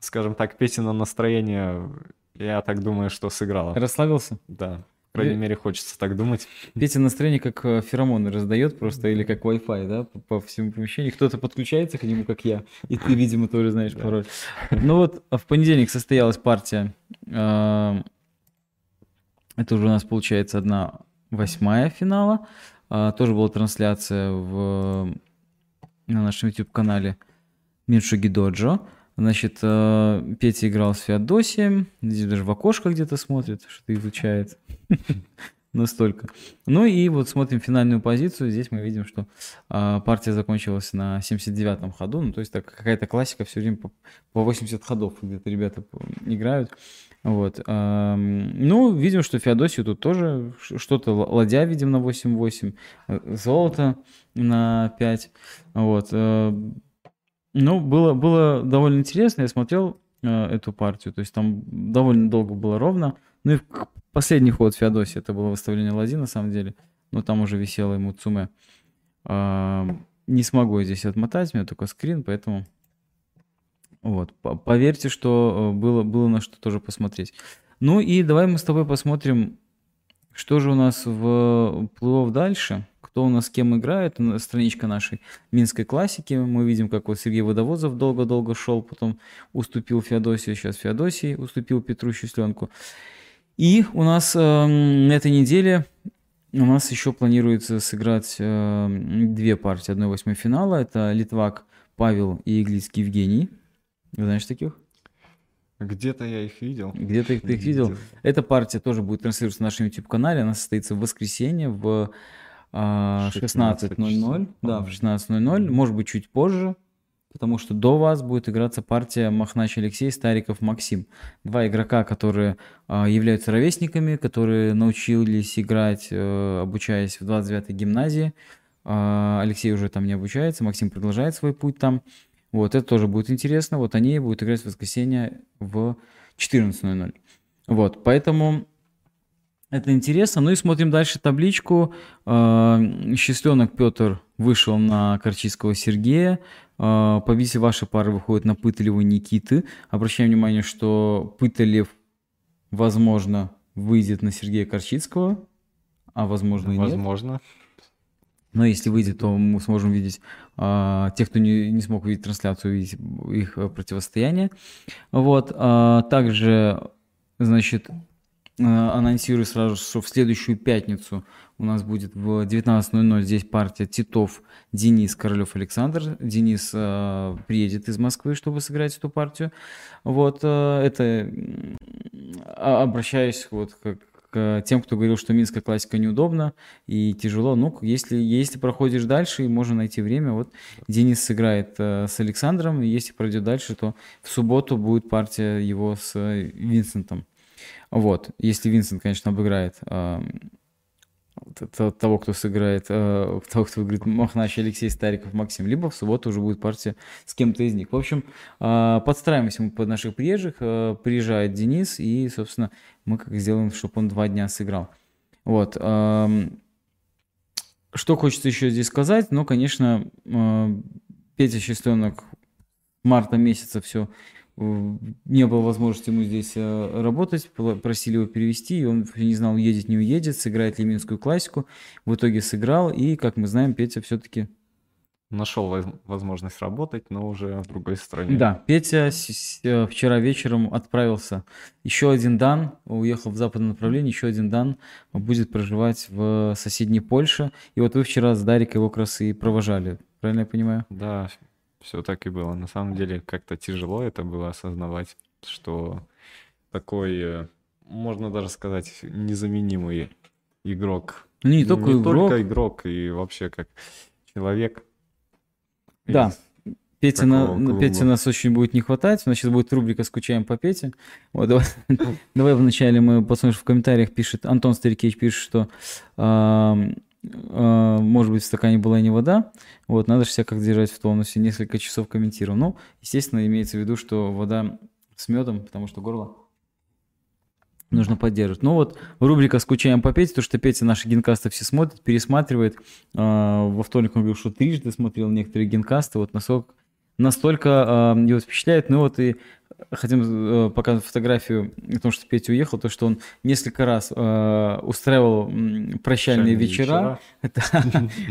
S2: скажем так, Петина настроение, я так думаю, что сыграло.
S1: Расслабился?
S2: Да, по крайней
S1: Или-
S2: мере, хочется так думать.
S1: Петя настроение как э, феромоны раздает просто, или как Wi-Fi, да, по, по всему помещению. Кто-то подключается к нему, как я, и ты, видимо, тоже знаешь
S2: Да.
S1: пароль. Ну вот, а в понедельник состоялась партия. э, Это уже у нас получается одна восьмая финала. А, Тоже была трансляция в, на нашем YouTube-канале Миншуги Доджо. Значит, э, Петя играл с Феодосием, здесь даже в окошко где-то смотрит, что-то изучает. Настолько. Ну и вот смотрим финальную позицию. Здесь мы видим, что а, партия закончилась на 79-м ходу. Ну, то есть так, какая-то классика все время по, по 80 ходов где-то ребята играют. Вот. ам, ну, видим, что Феодосию тут тоже что-то ладья, видим, на 8-8, э, золото на 5. Вот. Э, ну, было, было довольно интересно. Я смотрел э, эту партию. То есть там довольно долго было ровно. Ну и последний ход Феодосии, это было выставление ладьи на самом деле. Но там уже висело ему Цуме. А, Не смогу я здесь отмотать, у меня только скрин, поэтому... Вот, по- поверьте, что э, было, было на что тоже посмотреть. Ну и давай мы с тобой посмотрим, что же у нас в плей дальше, кто у нас с кем играет. Страничка нашей Минской классики. Мы видим, как вот Сергей Водовозов долго-долго шел, потом уступил Феодосию, сейчас Феодосий уступил Петру Счастленку. И у нас э, на этой неделе у нас еще планируется сыграть э, две партии 1-8 финала. Это Литвак Павел и Иглицкий Евгений. Знаешь таких?
S2: Где-то я их видел.
S1: Где-то их, ты их видел? Эта партия тоже будет транслироваться на нашем YouTube-канале. Она состоится в воскресенье в а,
S2: 16
S1: 16.00.
S2: часов,
S1: Да, в
S2: по-моему.
S1: 16.00. Может быть, чуть позже. потому что до вас будет играться партия Махнач Алексей, Стариков Максим. Два игрока, которые э, являются ровесниками, которые научились играть, э, обучаясь в 29-й гимназии. Э, Алексей уже там не обучается, Максим продолжает свой путь там. Вот, это тоже будет интересно. Вот они будут играть в воскресенье в 14.00. Вот, поэтому это интересно. Ну и смотрим дальше табличку. Счастленок Петр вышел на Корчийского Сергея. Победитель вашей пары выходит на Пыталева Никиты. Обращаем внимание, что Пыталев, возможно, выйдет на Сергея Корчицкого, а возможно и нет.
S2: Возможно.
S1: Но если выйдет, то мы сможем видеть э, тех, кто не, не смог увидеть трансляцию, увидеть их противостояние. Вот. Э, также, значит, анонсирую сразу, что в следующую пятницу у нас будет в 19.00 здесь партия Титов, Денис, Королев, Александр. Денис э, приедет из Москвы, чтобы сыграть эту партию. Вот. Э, это обращаюсь вот как к тем, кто говорил, что минская классика неудобна и тяжело. Ну, если, если проходишь дальше, и можно найти время, вот Денис сыграет э, с Александром, и если пройдет дальше, то в субботу будет партия его с э, Винсентом. Вот, если Винсент, конечно, обыграет э, того, кто сыграет, э, того, кто выиграет Махнач, Алексей Стариков, Максим, либо в субботу уже будет партия с кем-то из них. В общем, э, подстраиваемся мы под наших приезжих, э, приезжает Денис, и, собственно, мы как сделаем, чтобы он два дня сыграл. Вот. Э, что хочется еще здесь сказать? Ну, конечно, э, Петя Счастленок марта месяца все не было возможности ему здесь э, работать, просили его перевести, и он не знал, уедет, не уедет, сыграет ли минскую классику. В итоге сыграл, и, как мы знаем, Петя все-таки...
S2: Нашел возможность работать, но уже в другой стране.
S1: Да, Петя э, вчера вечером отправился. Еще один Дан, уехал в западное направление, еще один Дан будет проживать в соседней Польше. И вот вы вчера с Дарикой его как раз и провожали, правильно я понимаю?
S2: Да, все так и было. На самом деле как-то тяжело это было осознавать, что такой, э, можно даже сказать, незаменимый игрок.
S1: Ну, не только
S2: не
S1: игрок.
S2: только игрок, и вообще как человек.
S1: Да. Петя, на,
S2: клуба.
S1: Пете нас очень будет не хватать. У нас сейчас будет рубрика «Скучаем по Пете». Вот, давай, давай вначале мы посмотрим, в комментариях пишет, Антон Старикевич пишет, что может быть в стакане была не вода. Вот, надо же себя как держать в тонусе. Несколько часов комментировал. Ну, естественно, имеется в виду, что вода с медом, потому что горло нужно поддерживать. Ну вот, рубрика «Скучаем по Пете», то, что Петя наши генкасты все смотрит, пересматривает. А, Во вторник он говорил, что трижды смотрел некоторые генкасты. Вот насколько, настолько а, его впечатляет. Ну вот и хотим э, показать фотографию о том, что Петя уехал, то, что он несколько раз э, устраивал прощальные
S2: Прощальные
S1: вечера. Это,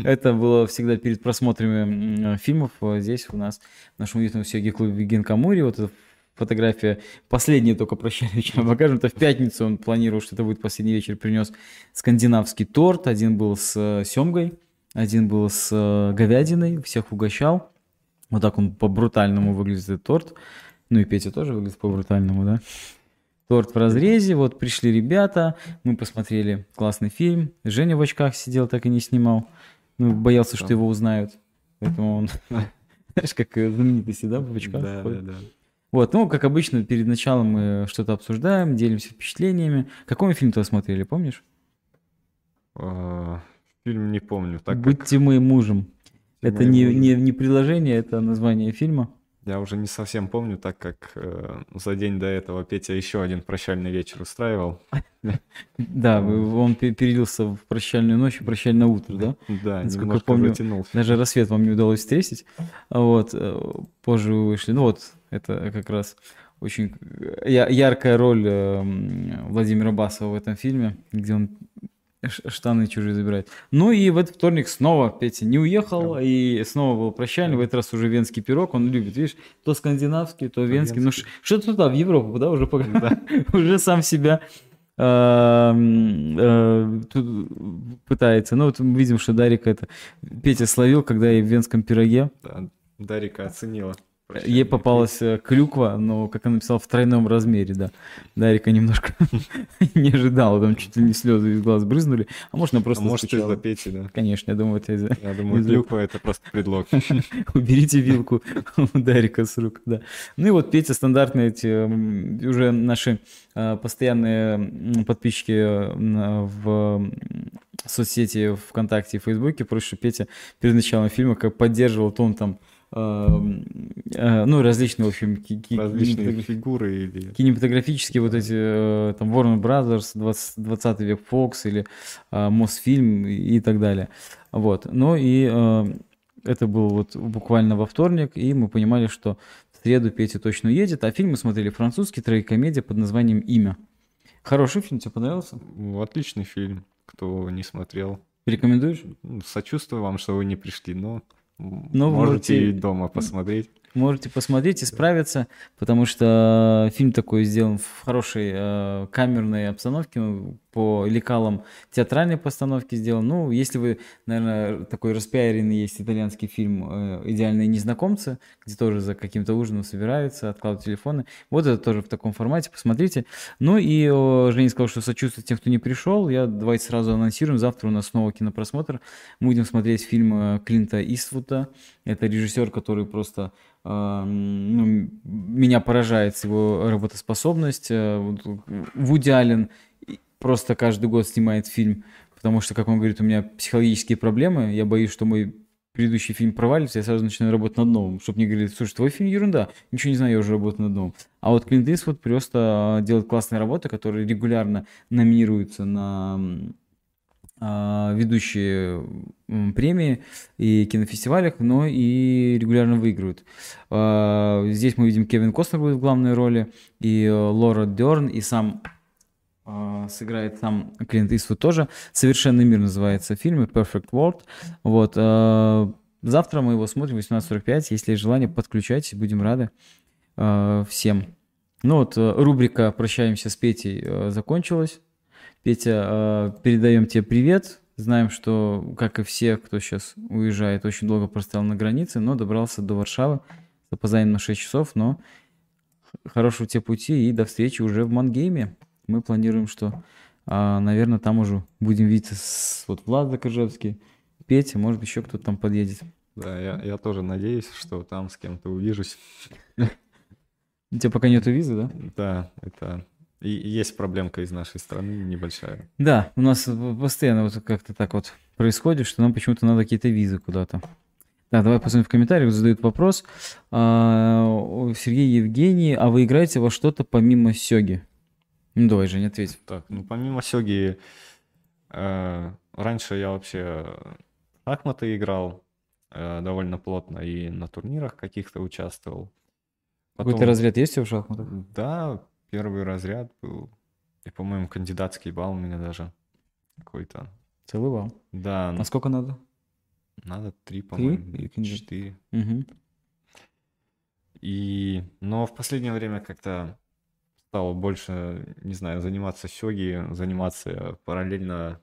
S1: это было всегда перед просмотрами м, фильмов. Вот Здесь у нас в нашем уютном Сергей клубе Генкамури. Вот эта фотография, последняя только прощальный вечер покажем. Это в пятницу он планировал, что это будет последний вечер. Принес скандинавский торт. Один был с э, семгой, один был с э, говядиной. Всех угощал. Вот так он по-брутальному выглядит этот торт. Ну и Петя тоже выглядит по-брутальному, да? Торт в разрезе, вот пришли ребята, мы посмотрели классный фильм. Женя в очках сидел, так и не снимал. Ну, боялся, что его узнают. Поэтому он, знаешь, как знаменитости, да, в очках
S2: Да, да, да.
S1: Вот, ну, как обычно, перед началом мы что-то обсуждаем, делимся впечатлениями. Какой фильм ты смотрели, помнишь?
S2: А, Фильм не помню, так как
S1: «Будьте моим мужем». Это не, не, не приложение, это название фильма.
S2: Я уже не совсем помню, так как э, за день до этого Петя еще один прощальный вечер устраивал.
S1: Да, он пе- перелился в прощальную ночь и прощальное утро, да?
S2: Да, немножко
S1: помню. Даже рассвет вам не удалось встретить. Вот, э, позже вы вышли. Ну вот, это как раз очень я- яркая роль э, м, Владимира Басова в этом фильме, где он штаны чужие забирает. Ну и в этот вторник снова Петя не уехал, и снова был прощальный, в этот раз уже венский пирог, он любит, видишь, то скандинавский, то венский. Ну
S2: венский.
S1: что туда, в Европу, да, уже пока- уже сам себя э, м, э, пытается. Ну вот мы видим, что Дарик это Петя словил, когда и в венском пироге.
S2: Да, Дарика оценила.
S1: Ей попалась э, клюква, но, как она написала, в тройном размере, да. Дарика немножко не ожидала, там чуть ли не слезы из глаз брызнули. А может, она просто
S2: А может, из-за Пети, да?
S1: Конечно, я думаю, это из-за...
S2: Я думаю,
S1: Из-за-
S2: клюква — это просто предлог.
S1: Уберите вилку у Дарика с рук, да. Ну и вот Петя, стандартные эти уже наши э, постоянные подписчики э, в соцсети ВКонтакте и Фейсбуке, что Петя перед началом фильма как поддерживал тон там, э, м, э, ну, различные, в общем,
S2: Различные
S1: кинематограф-
S2: фигуры или...
S1: кинематографические вот эти, э, там, Warner Brothers, 20, 20 век Fox или э, Мосфильм и так далее. Вот. Ну и э, это был вот буквально во вторник, и мы понимали, что в среду Петя точно уедет, а фильм мы смотрели французский, трагикомедия под названием «Имя». Хороший фильм, тебе понравился?
S2: Ну, Отличный фильм, кто не смотрел.
S1: Рекомендуешь?
S2: Ну, Сочувствую вам, что вы не пришли, но можете
S1: можете-
S2: и дома посмотреть.
S1: Можете посмотреть и справиться, потому что фильм такой сделан в хорошей э, камерной обстановке, по лекалам театральной постановки сделан. Ну, если вы, наверное, такой распиаренный есть итальянский фильм э, «Идеальные незнакомцы», где тоже за каким-то ужином собираются, откладывают телефоны. Вот это тоже в таком формате, посмотрите. Ну и э, Женя сказал, что сочувствует тем, кто не пришел. Я давайте сразу анонсируем. Завтра у нас снова кинопросмотр. Мы будем смотреть фильм э, Клинта Иствуда. Это режиссер, который просто э, ну, меня поражает его работоспособность. Э, Вуди Аллен просто каждый год снимает фильм, потому что, как он говорит, у меня психологические проблемы. Я боюсь, что мой предыдущий фильм провалится, я сразу начинаю работать над новым, чтобы мне говорили, слушай, твой фильм ерунда, ничего не знаю, я уже работаю над новым. А вот Клинт Иствуд просто э, делает классные работы, которые регулярно номинируются на а, ведущие м, премии и кинофестивалях, но и регулярно выигрывают. А, Здесь мы видим Кевин Костнер будет в главной роли, и э, Лора Дерн, и сам а, сыграет сам Клинт Иствуд тоже. «Совершенный мир» называется фильм, Perfect World. Вот. а, Завтра мы его смотрим в 18.45. Если есть желание, подключайтесь, будем рады а, всем. Ну вот, э, рубрика «Прощаемся с Петей» э, закончилась. Петя, э, передаем тебе привет. Знаем, что, как и все, кто сейчас уезжает, очень долго простоял на границе, но добрался до Варшавы с опозданием на 6 часов, но хорошего тебе пути и до встречи уже в Мангейме. Мы планируем, что, а, наверное, там уже будем видеться с вот Влад Закажевский, Петя, может еще кто-то там подъедет.
S2: Да, я, я тоже надеюсь, что там с кем-то увижусь.
S1: У тебя пока нету визы, да?
S2: Да, это... И есть проблемка из нашей страны небольшая.
S1: Да, у нас постоянно вот как-то так вот происходит, что нам почему-то надо какие-то визы куда-то. Да, давай посмотрим в комментариях, задают вопрос. А, Сергей Евгений, а вы играете во что-то помимо Сёги? Ну, давай, Женя, ответь.
S2: Так, ну помимо Сёги, э, раньше я вообще в шахматы играл э, довольно плотно и на турнирах каких-то участвовал.
S1: Какой-то
S2: Потом-
S1: разряд есть у шахматах?
S2: Да, первый разряд был. И, по-моему, кандидатский балл у меня даже какой-то.
S1: Целый балл.
S2: Да,
S1: А сколько надо?
S2: надо три, по-моему,
S1: Или
S2: четыре.
S1: Мгм.
S2: И, но в последнее время как-то стал больше, не знаю, заниматься сёги, заниматься параллельно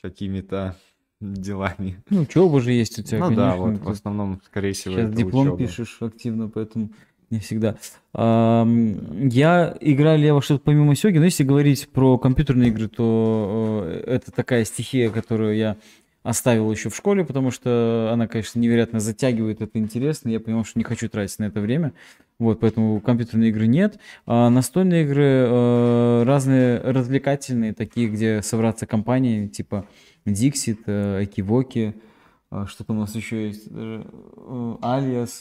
S2: какими-то делами.
S1: Ну, учеба же есть у тебя,
S2: ну да,
S1: конечно,
S2: вот в
S1: ты
S2: основном, скорее всего,
S1: Сейчас диплом
S2: учёба.
S1: пишешь активно, поэтому не всегда. Я играю ли я во что-то помимо Сёги, но если говорить про компьютерные игры, то э, это такая стихия, которую я оставил еще в школе, потому что она, конечно, невероятно затягивает, это интересно, я понимал, что не хочу тратить на это время, вот, поэтому компьютерные игры нет. А настольные игры э, разные развлекательные, такие, где собраться компании, типа Dixit, Экивоки, а, что-то у нас еще есть, э, Alias,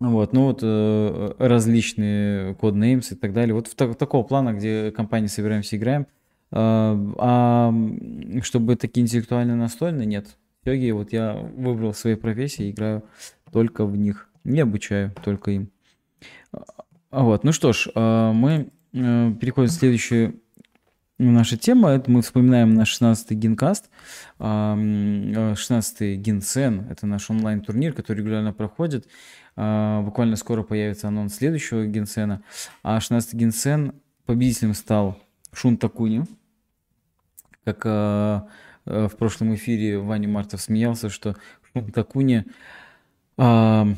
S1: вот, ну вот э, различные codenames и так далее. Вот в та- такого плана, где компании собираемся, играем. А, а, м, чтобы такие интеллектуальные настольные, нет. Сёги, вот я выбрал свои профессии, играю только в них. Не обучаю, только им. А Вот, ну что ж, а, мы э, переходим к следующей наша тема. Это мы вспоминаем наш 16-й генкаст. А, м, э, 16-й генсен – это наш онлайн-турнир, который регулярно проходит. А, Буквально скоро появится анонс следующего генсена. А 16-й генсен победителем стал Шун Такуни. Как а, э, в прошлом эфире Ваня Мартов смеялся, что Шун Такуни а,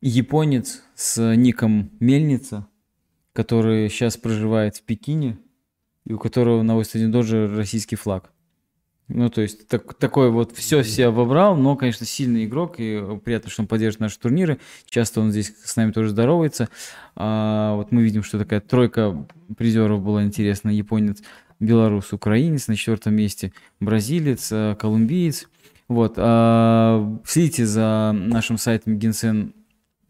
S1: японец с ником Мельница, который сейчас проживает в Пекине, и у которого на West тоже российский флаг. Ну, то есть так, такой вот все себя вобрал, но, конечно, сильный игрок, и приятно, что он поддерживает наши турниры. Часто он здесь с нами тоже здоровается. А, вот мы видим, что такая тройка призеров была интересна. Японец, белорус, украинец на четвертом месте, бразилец, э, колумбиец. Вот. А, следите за нашим сайтом Генсен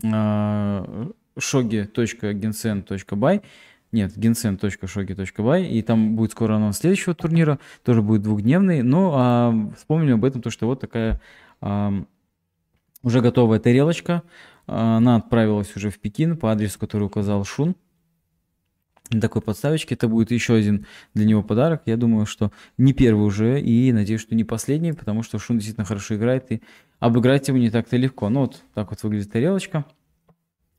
S1: shogi.gensen.by нет, gensen.shogi.by, и там будет скоро анонс следующего турнира, тоже будет двухдневный. Ну, а вспомним об этом, то, что вот такая а, уже готовая тарелочка, она отправилась уже в Пекин по адресу, который указал Шун. Такой подставочки, это будет еще один для него подарок. Я думаю, что не первый уже, и надеюсь, что не последний, потому что Шун действительно хорошо играет, и обыграть его не так-то легко. Ну, вот так вот выглядит тарелочка.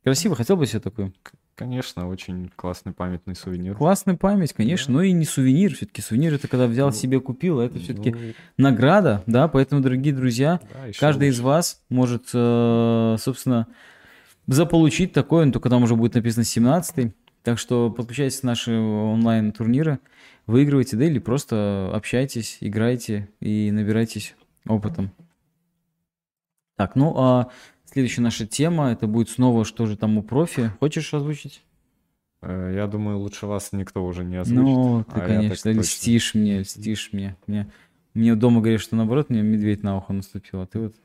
S1: Красиво, хотел бы себе такую?
S2: Конечно, очень классный памятный сувенир.
S1: Классная память, конечно, да. но и не сувенир. Все-таки сувенир это когда взял ну, себе, купил, а это все-таки ну, награда, да, поэтому, дорогие друзья, да, каждый лучше. из вас может, э, собственно, заполучить такое, но только там уже будет написано 17 Так что подключайтесь к наши онлайн-турниры, выигрывайте, да, или просто общайтесь, играйте и набирайтесь опытом. Так, ну а Следующая наша тема, это будет снова «Что же там у профи?» Хочешь озвучить?
S2: Э, я думаю, лучше вас никто уже не озвучит.
S1: Ну, ты, а конечно, льстишь мне, льстишь мне. мне. Мне дома говорят, что наоборот, мне медведь на ухо наступил, а ты вот...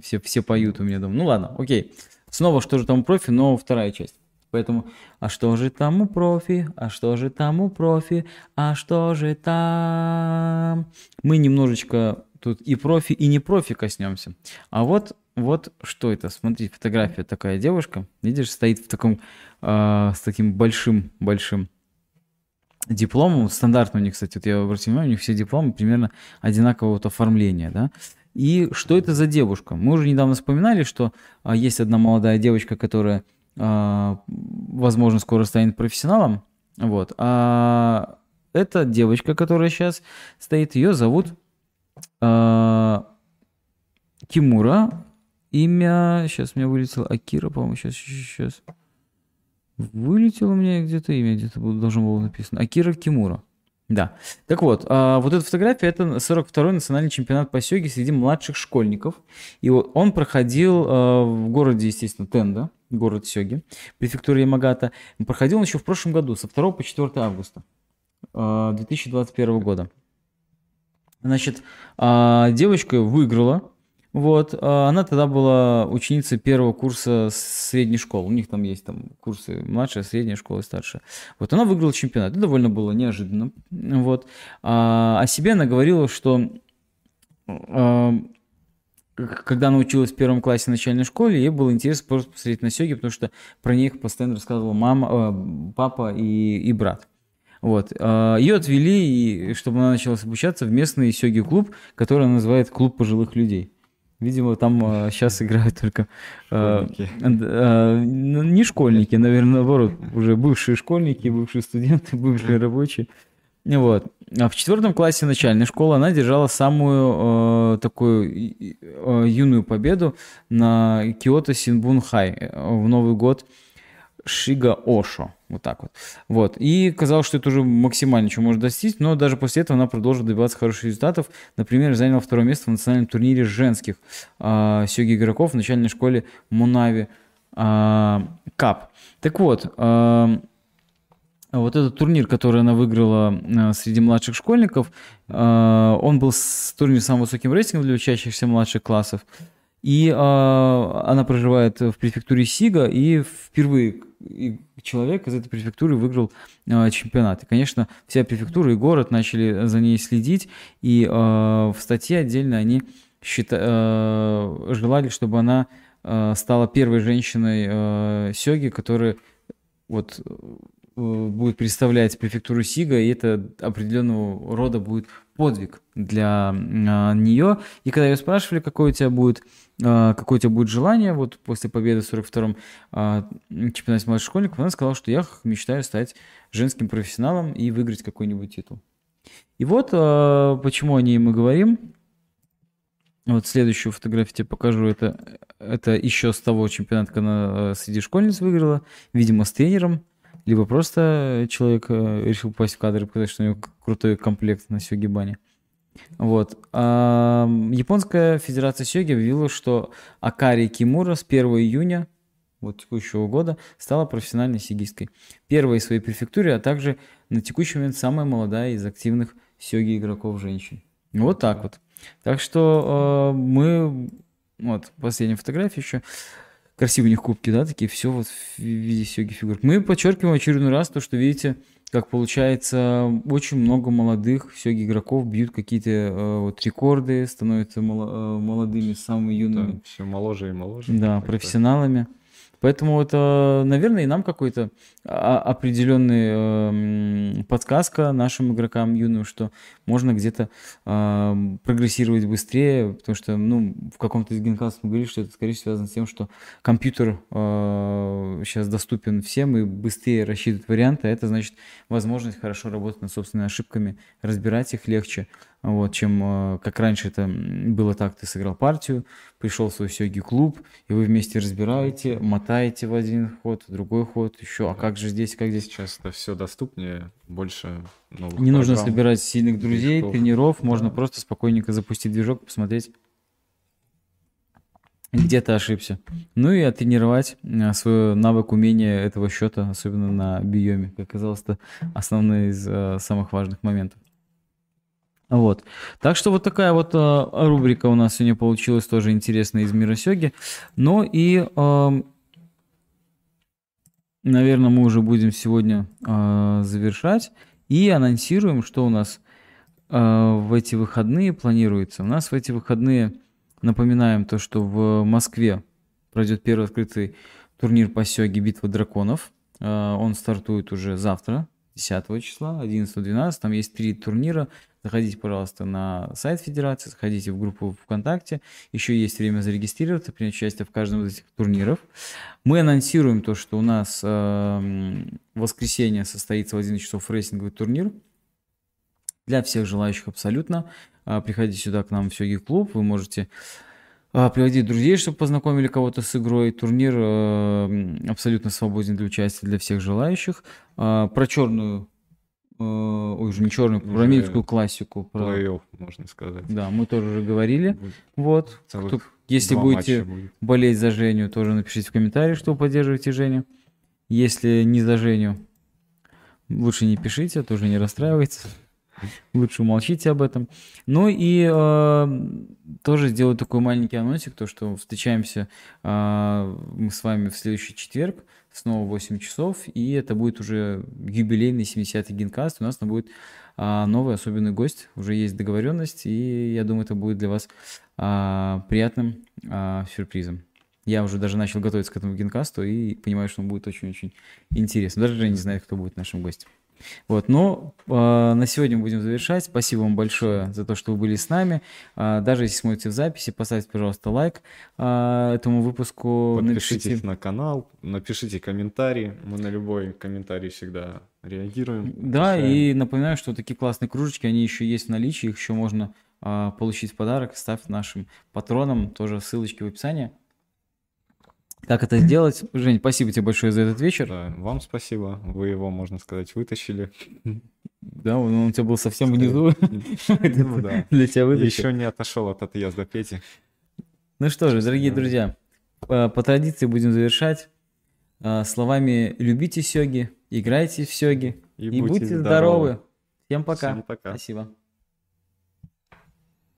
S1: Все, все поют у меня дома. Ну ладно, окей. Снова «Что же там у профи?» но вторая часть. Поэтому, а что же там у профи, а что же там у профи, а что же там? Мы немножечко тут и профи, и не профи коснемся. А вот вот что это. Смотри, фотография такая девушка. Видишь, стоит в таком, э, с таким большим-большим дипломом. Стандартно у них, кстати, вот я обратил внимание, у них все дипломы примерно одинакового вот оформления, да. И что это за девушка? Мы уже недавно вспоминали, что а, есть одна молодая девочка, которая, а, возможно, скоро станет профессионалом. Вот. А эта девочка, которая сейчас стоит, ее зовут а, Кимура Имя, сейчас у меня вылетело, Акира, по-моему, сейчас, сейчас. Вылетело у меня где-то имя, где-то должно было написано. Акира Кимура. Да. Так вот, а, вот эта фотография, это 42-й национальный чемпионат по сёге среди младших школьников. И вот он проходил а, в городе, естественно, Тенда, город Сёги, префектура Ямагата. Проходил он еще в прошлом году, со 2 по 4 августа а, 2021 года. Значит, а, девочка выиграла вот, а она тогда была ученицей первого курса средней школы. У них там есть там курсы младшая, средняя школа и старшая. Вот, она выиграла чемпионат. Это довольно было неожиданно. Вот. А о себе она говорила, что а, когда она училась в первом классе начальной школе, ей было интересно просто посмотреть на сёги, потому что про них постоянно рассказывала мама, э, папа и, и брат. Вот. Ее отвели, чтобы она начала обучаться в местный сёги-клуб, который она называет «Клуб пожилых людей». Видимо, там э, сейчас играют только э, э, не школьники, наверное, наоборот, уже бывшие школьники, бывшие студенты, бывшие рабочие. Вот. А в четвертом классе начальной школы она держала самую э, такую э, юную победу на Киото Синбун Хай в Новый год Шига Ошо. Вот так вот. Вот. И казалось, что это уже максимально, что может достичь, но даже после этого она продолжила добиваться хороших результатов. Например, заняла второе место в национальном турнире женских э, сёги игроков в начальной школе Мунави э, Кап. Так вот, э, вот этот турнир, который она выиграла среди младших школьников, он был турнир с самым высоким рейтингом для учащихся младших классов. И э, она проживает в префектуре Сига, и впервые человек из этой префектуры выиграл э, чемпионат. И, конечно, вся префектура и город начали за ней следить, и э, в статье отдельно они счита, э, желали, чтобы она э, стала первой женщиной э, Сёги, которая вот Э, будет представлять префектуру Сига, и это определенного рода будет подвиг для а, нее. И когда ее спрашивали, какое у тебя будет, а, какое у тебя будет желание, вот после победы в 42-м а, чемпионате младших школьников, она сказала, что я мечтаю стать женским профессионалом и выиграть какой-нибудь титул. И вот а, почему о ней мы говорим. Вот следующую фотографию тебе покажу. Это, это еще с того чемпионата, когда она э, среди школьниц выиграла. Видимо, с тренером. Либо просто человек э, решил попасть в кадр и показать, что у него крутой комплект на сёги бане. Вот. А, Японская Федерация Сёги объявила, что Акари Кимура с 1 июня вот текущего года стала профессиональной сигисткой. Первой в своей префектуре, а также на текущий момент самая молодая из активных сёги игроков женщин. Вот так вот. Так что э, мы... Вот, последняя фотография еще. Красивые у них кубки, да, такие, все вот в виде сёги фигур. Мы подчеркиваем очередной раз то, что, видите, как получается, очень много молодых сёги игроков бьют какие-то э, вот рекорды, становятся мало, э, молодыми, самыми юными.
S2: Да, все моложе и моложе.
S1: Да,
S2: Так
S1: профессионалами. Поэтому это, наверное, и нам какой-то а- определенный эм, подсказка нашим игрокам юным, что можно где-то эм, прогрессировать быстрее, потому что, ну, в каком-то из генкастов мы говорили, что это, скорее связано с тем, что компьютер сейчас доступен всем и быстрее рассчитывает варианты, а это значит возможность хорошо работать над собственными ошибками, разбирать их легче, вот, чем э, как раньше это было так, ты сыграл партию, пришел в свой сёги клуб, и вы вместе разбираете, мотаете в один ход, в другой ход, еще, а как же здесь, как здесь.
S2: Сейчас это все доступнее, больше новых
S1: Не нужно собирать сильных друзей,
S2: движков.
S1: тренеров, можно
S2: Да.
S1: просто спокойненько запустить движок, посмотреть, где ты ошибся. Ну и оттренировать а, свой навык умения этого счета, особенно на биоме. Как оказалось, это основной из а, самых важных моментов. Вот. Так что вот такая вот а, рубрика у нас сегодня получилась тоже интересная из мира сёги. Ну и, наверное, мы уже будем сегодня а, завершать и анонсируем, что у нас а, в эти выходные планируется. У нас в эти выходные напоминаем то, что в Москве пройдет первый открытый турнир по сёге «Битва драконов». А, Он стартует уже завтра, 10 числа, 11-12. Там есть три турнира. Заходите, пожалуйста, на сайт Федерации, заходите в группу ВКонтакте. Еще есть время зарегистрироваться, принять участие в каждом из этих турниров. Мы анонсируем то, что у нас э, в воскресенье состоится в 11 часов рейсинговый турнир для всех желающих абсолютно. А, Приходите сюда к нам в Сёги клуб, вы можете приводить друзей, чтобы познакомили кого-то с игрой. Турнир э, абсолютно свободен для участия для всех желающих. А, Про черную, э, ой, уже не черную, про рамильскую классику. про-
S2: Плей-офф, можно сказать.
S1: Да, мы тоже уже говорили.
S2: Будет
S1: Вот. Кто- если будете
S2: будет.
S1: болеть за Женю, тоже напишите в комментариях, что вы поддерживаете Женю. Если не за Женю, лучше не пишите, тоже не расстраивайтесь. Лучше умолчите об этом. Ну и э, тоже сделаю такой маленький анонсик, то что встречаемся э, мы с вами в следующий четверг, снова в 8 часов, и это будет уже юбилейный 70-й генкаст. У нас там будет а, новый особенный гость, уже есть договоренность, и я думаю, это будет для вас а, приятным а, сюрпризом. Я уже даже начал готовиться к этому генкасту и понимаю, что он будет очень-очень интересно. Даже не знаю, кто будет нашим гостем. Вот, но а, на сегодня будем завершать. Спасибо вам большое за то, что вы были с нами. А, даже если смотрите в записи, поставьте, пожалуйста, лайк а, этому выпуску.
S2: Подпишитесь
S1: напишите.
S2: на канал, напишите комментарий. Мы на любой комментарий всегда реагируем.
S1: Да,
S2: отвечаем.
S1: и напоминаю, что такие классные кружечки, они еще есть в наличии, их еще можно а, получить в подарок. Ставь нашим патронам, тоже ссылочки в описании. Как это сделать? Жень, спасибо тебе большое за этот вечер.
S2: Да, вам спасибо. Вы его, можно сказать, вытащили.
S1: Да, он у тебя был совсем внизу.
S2: Ну да.
S1: Для тебя вытащил.
S2: Еще не отошел от отъезда Пети.
S1: Ну что же, дорогие
S2: Да.
S1: друзья, по, по традиции будем завершать а, словами «любите сёги», «играйте в сёги»
S2: И
S1: и, будьте здоровы. Всем пока.
S2: Всем пока.
S1: Спасибо.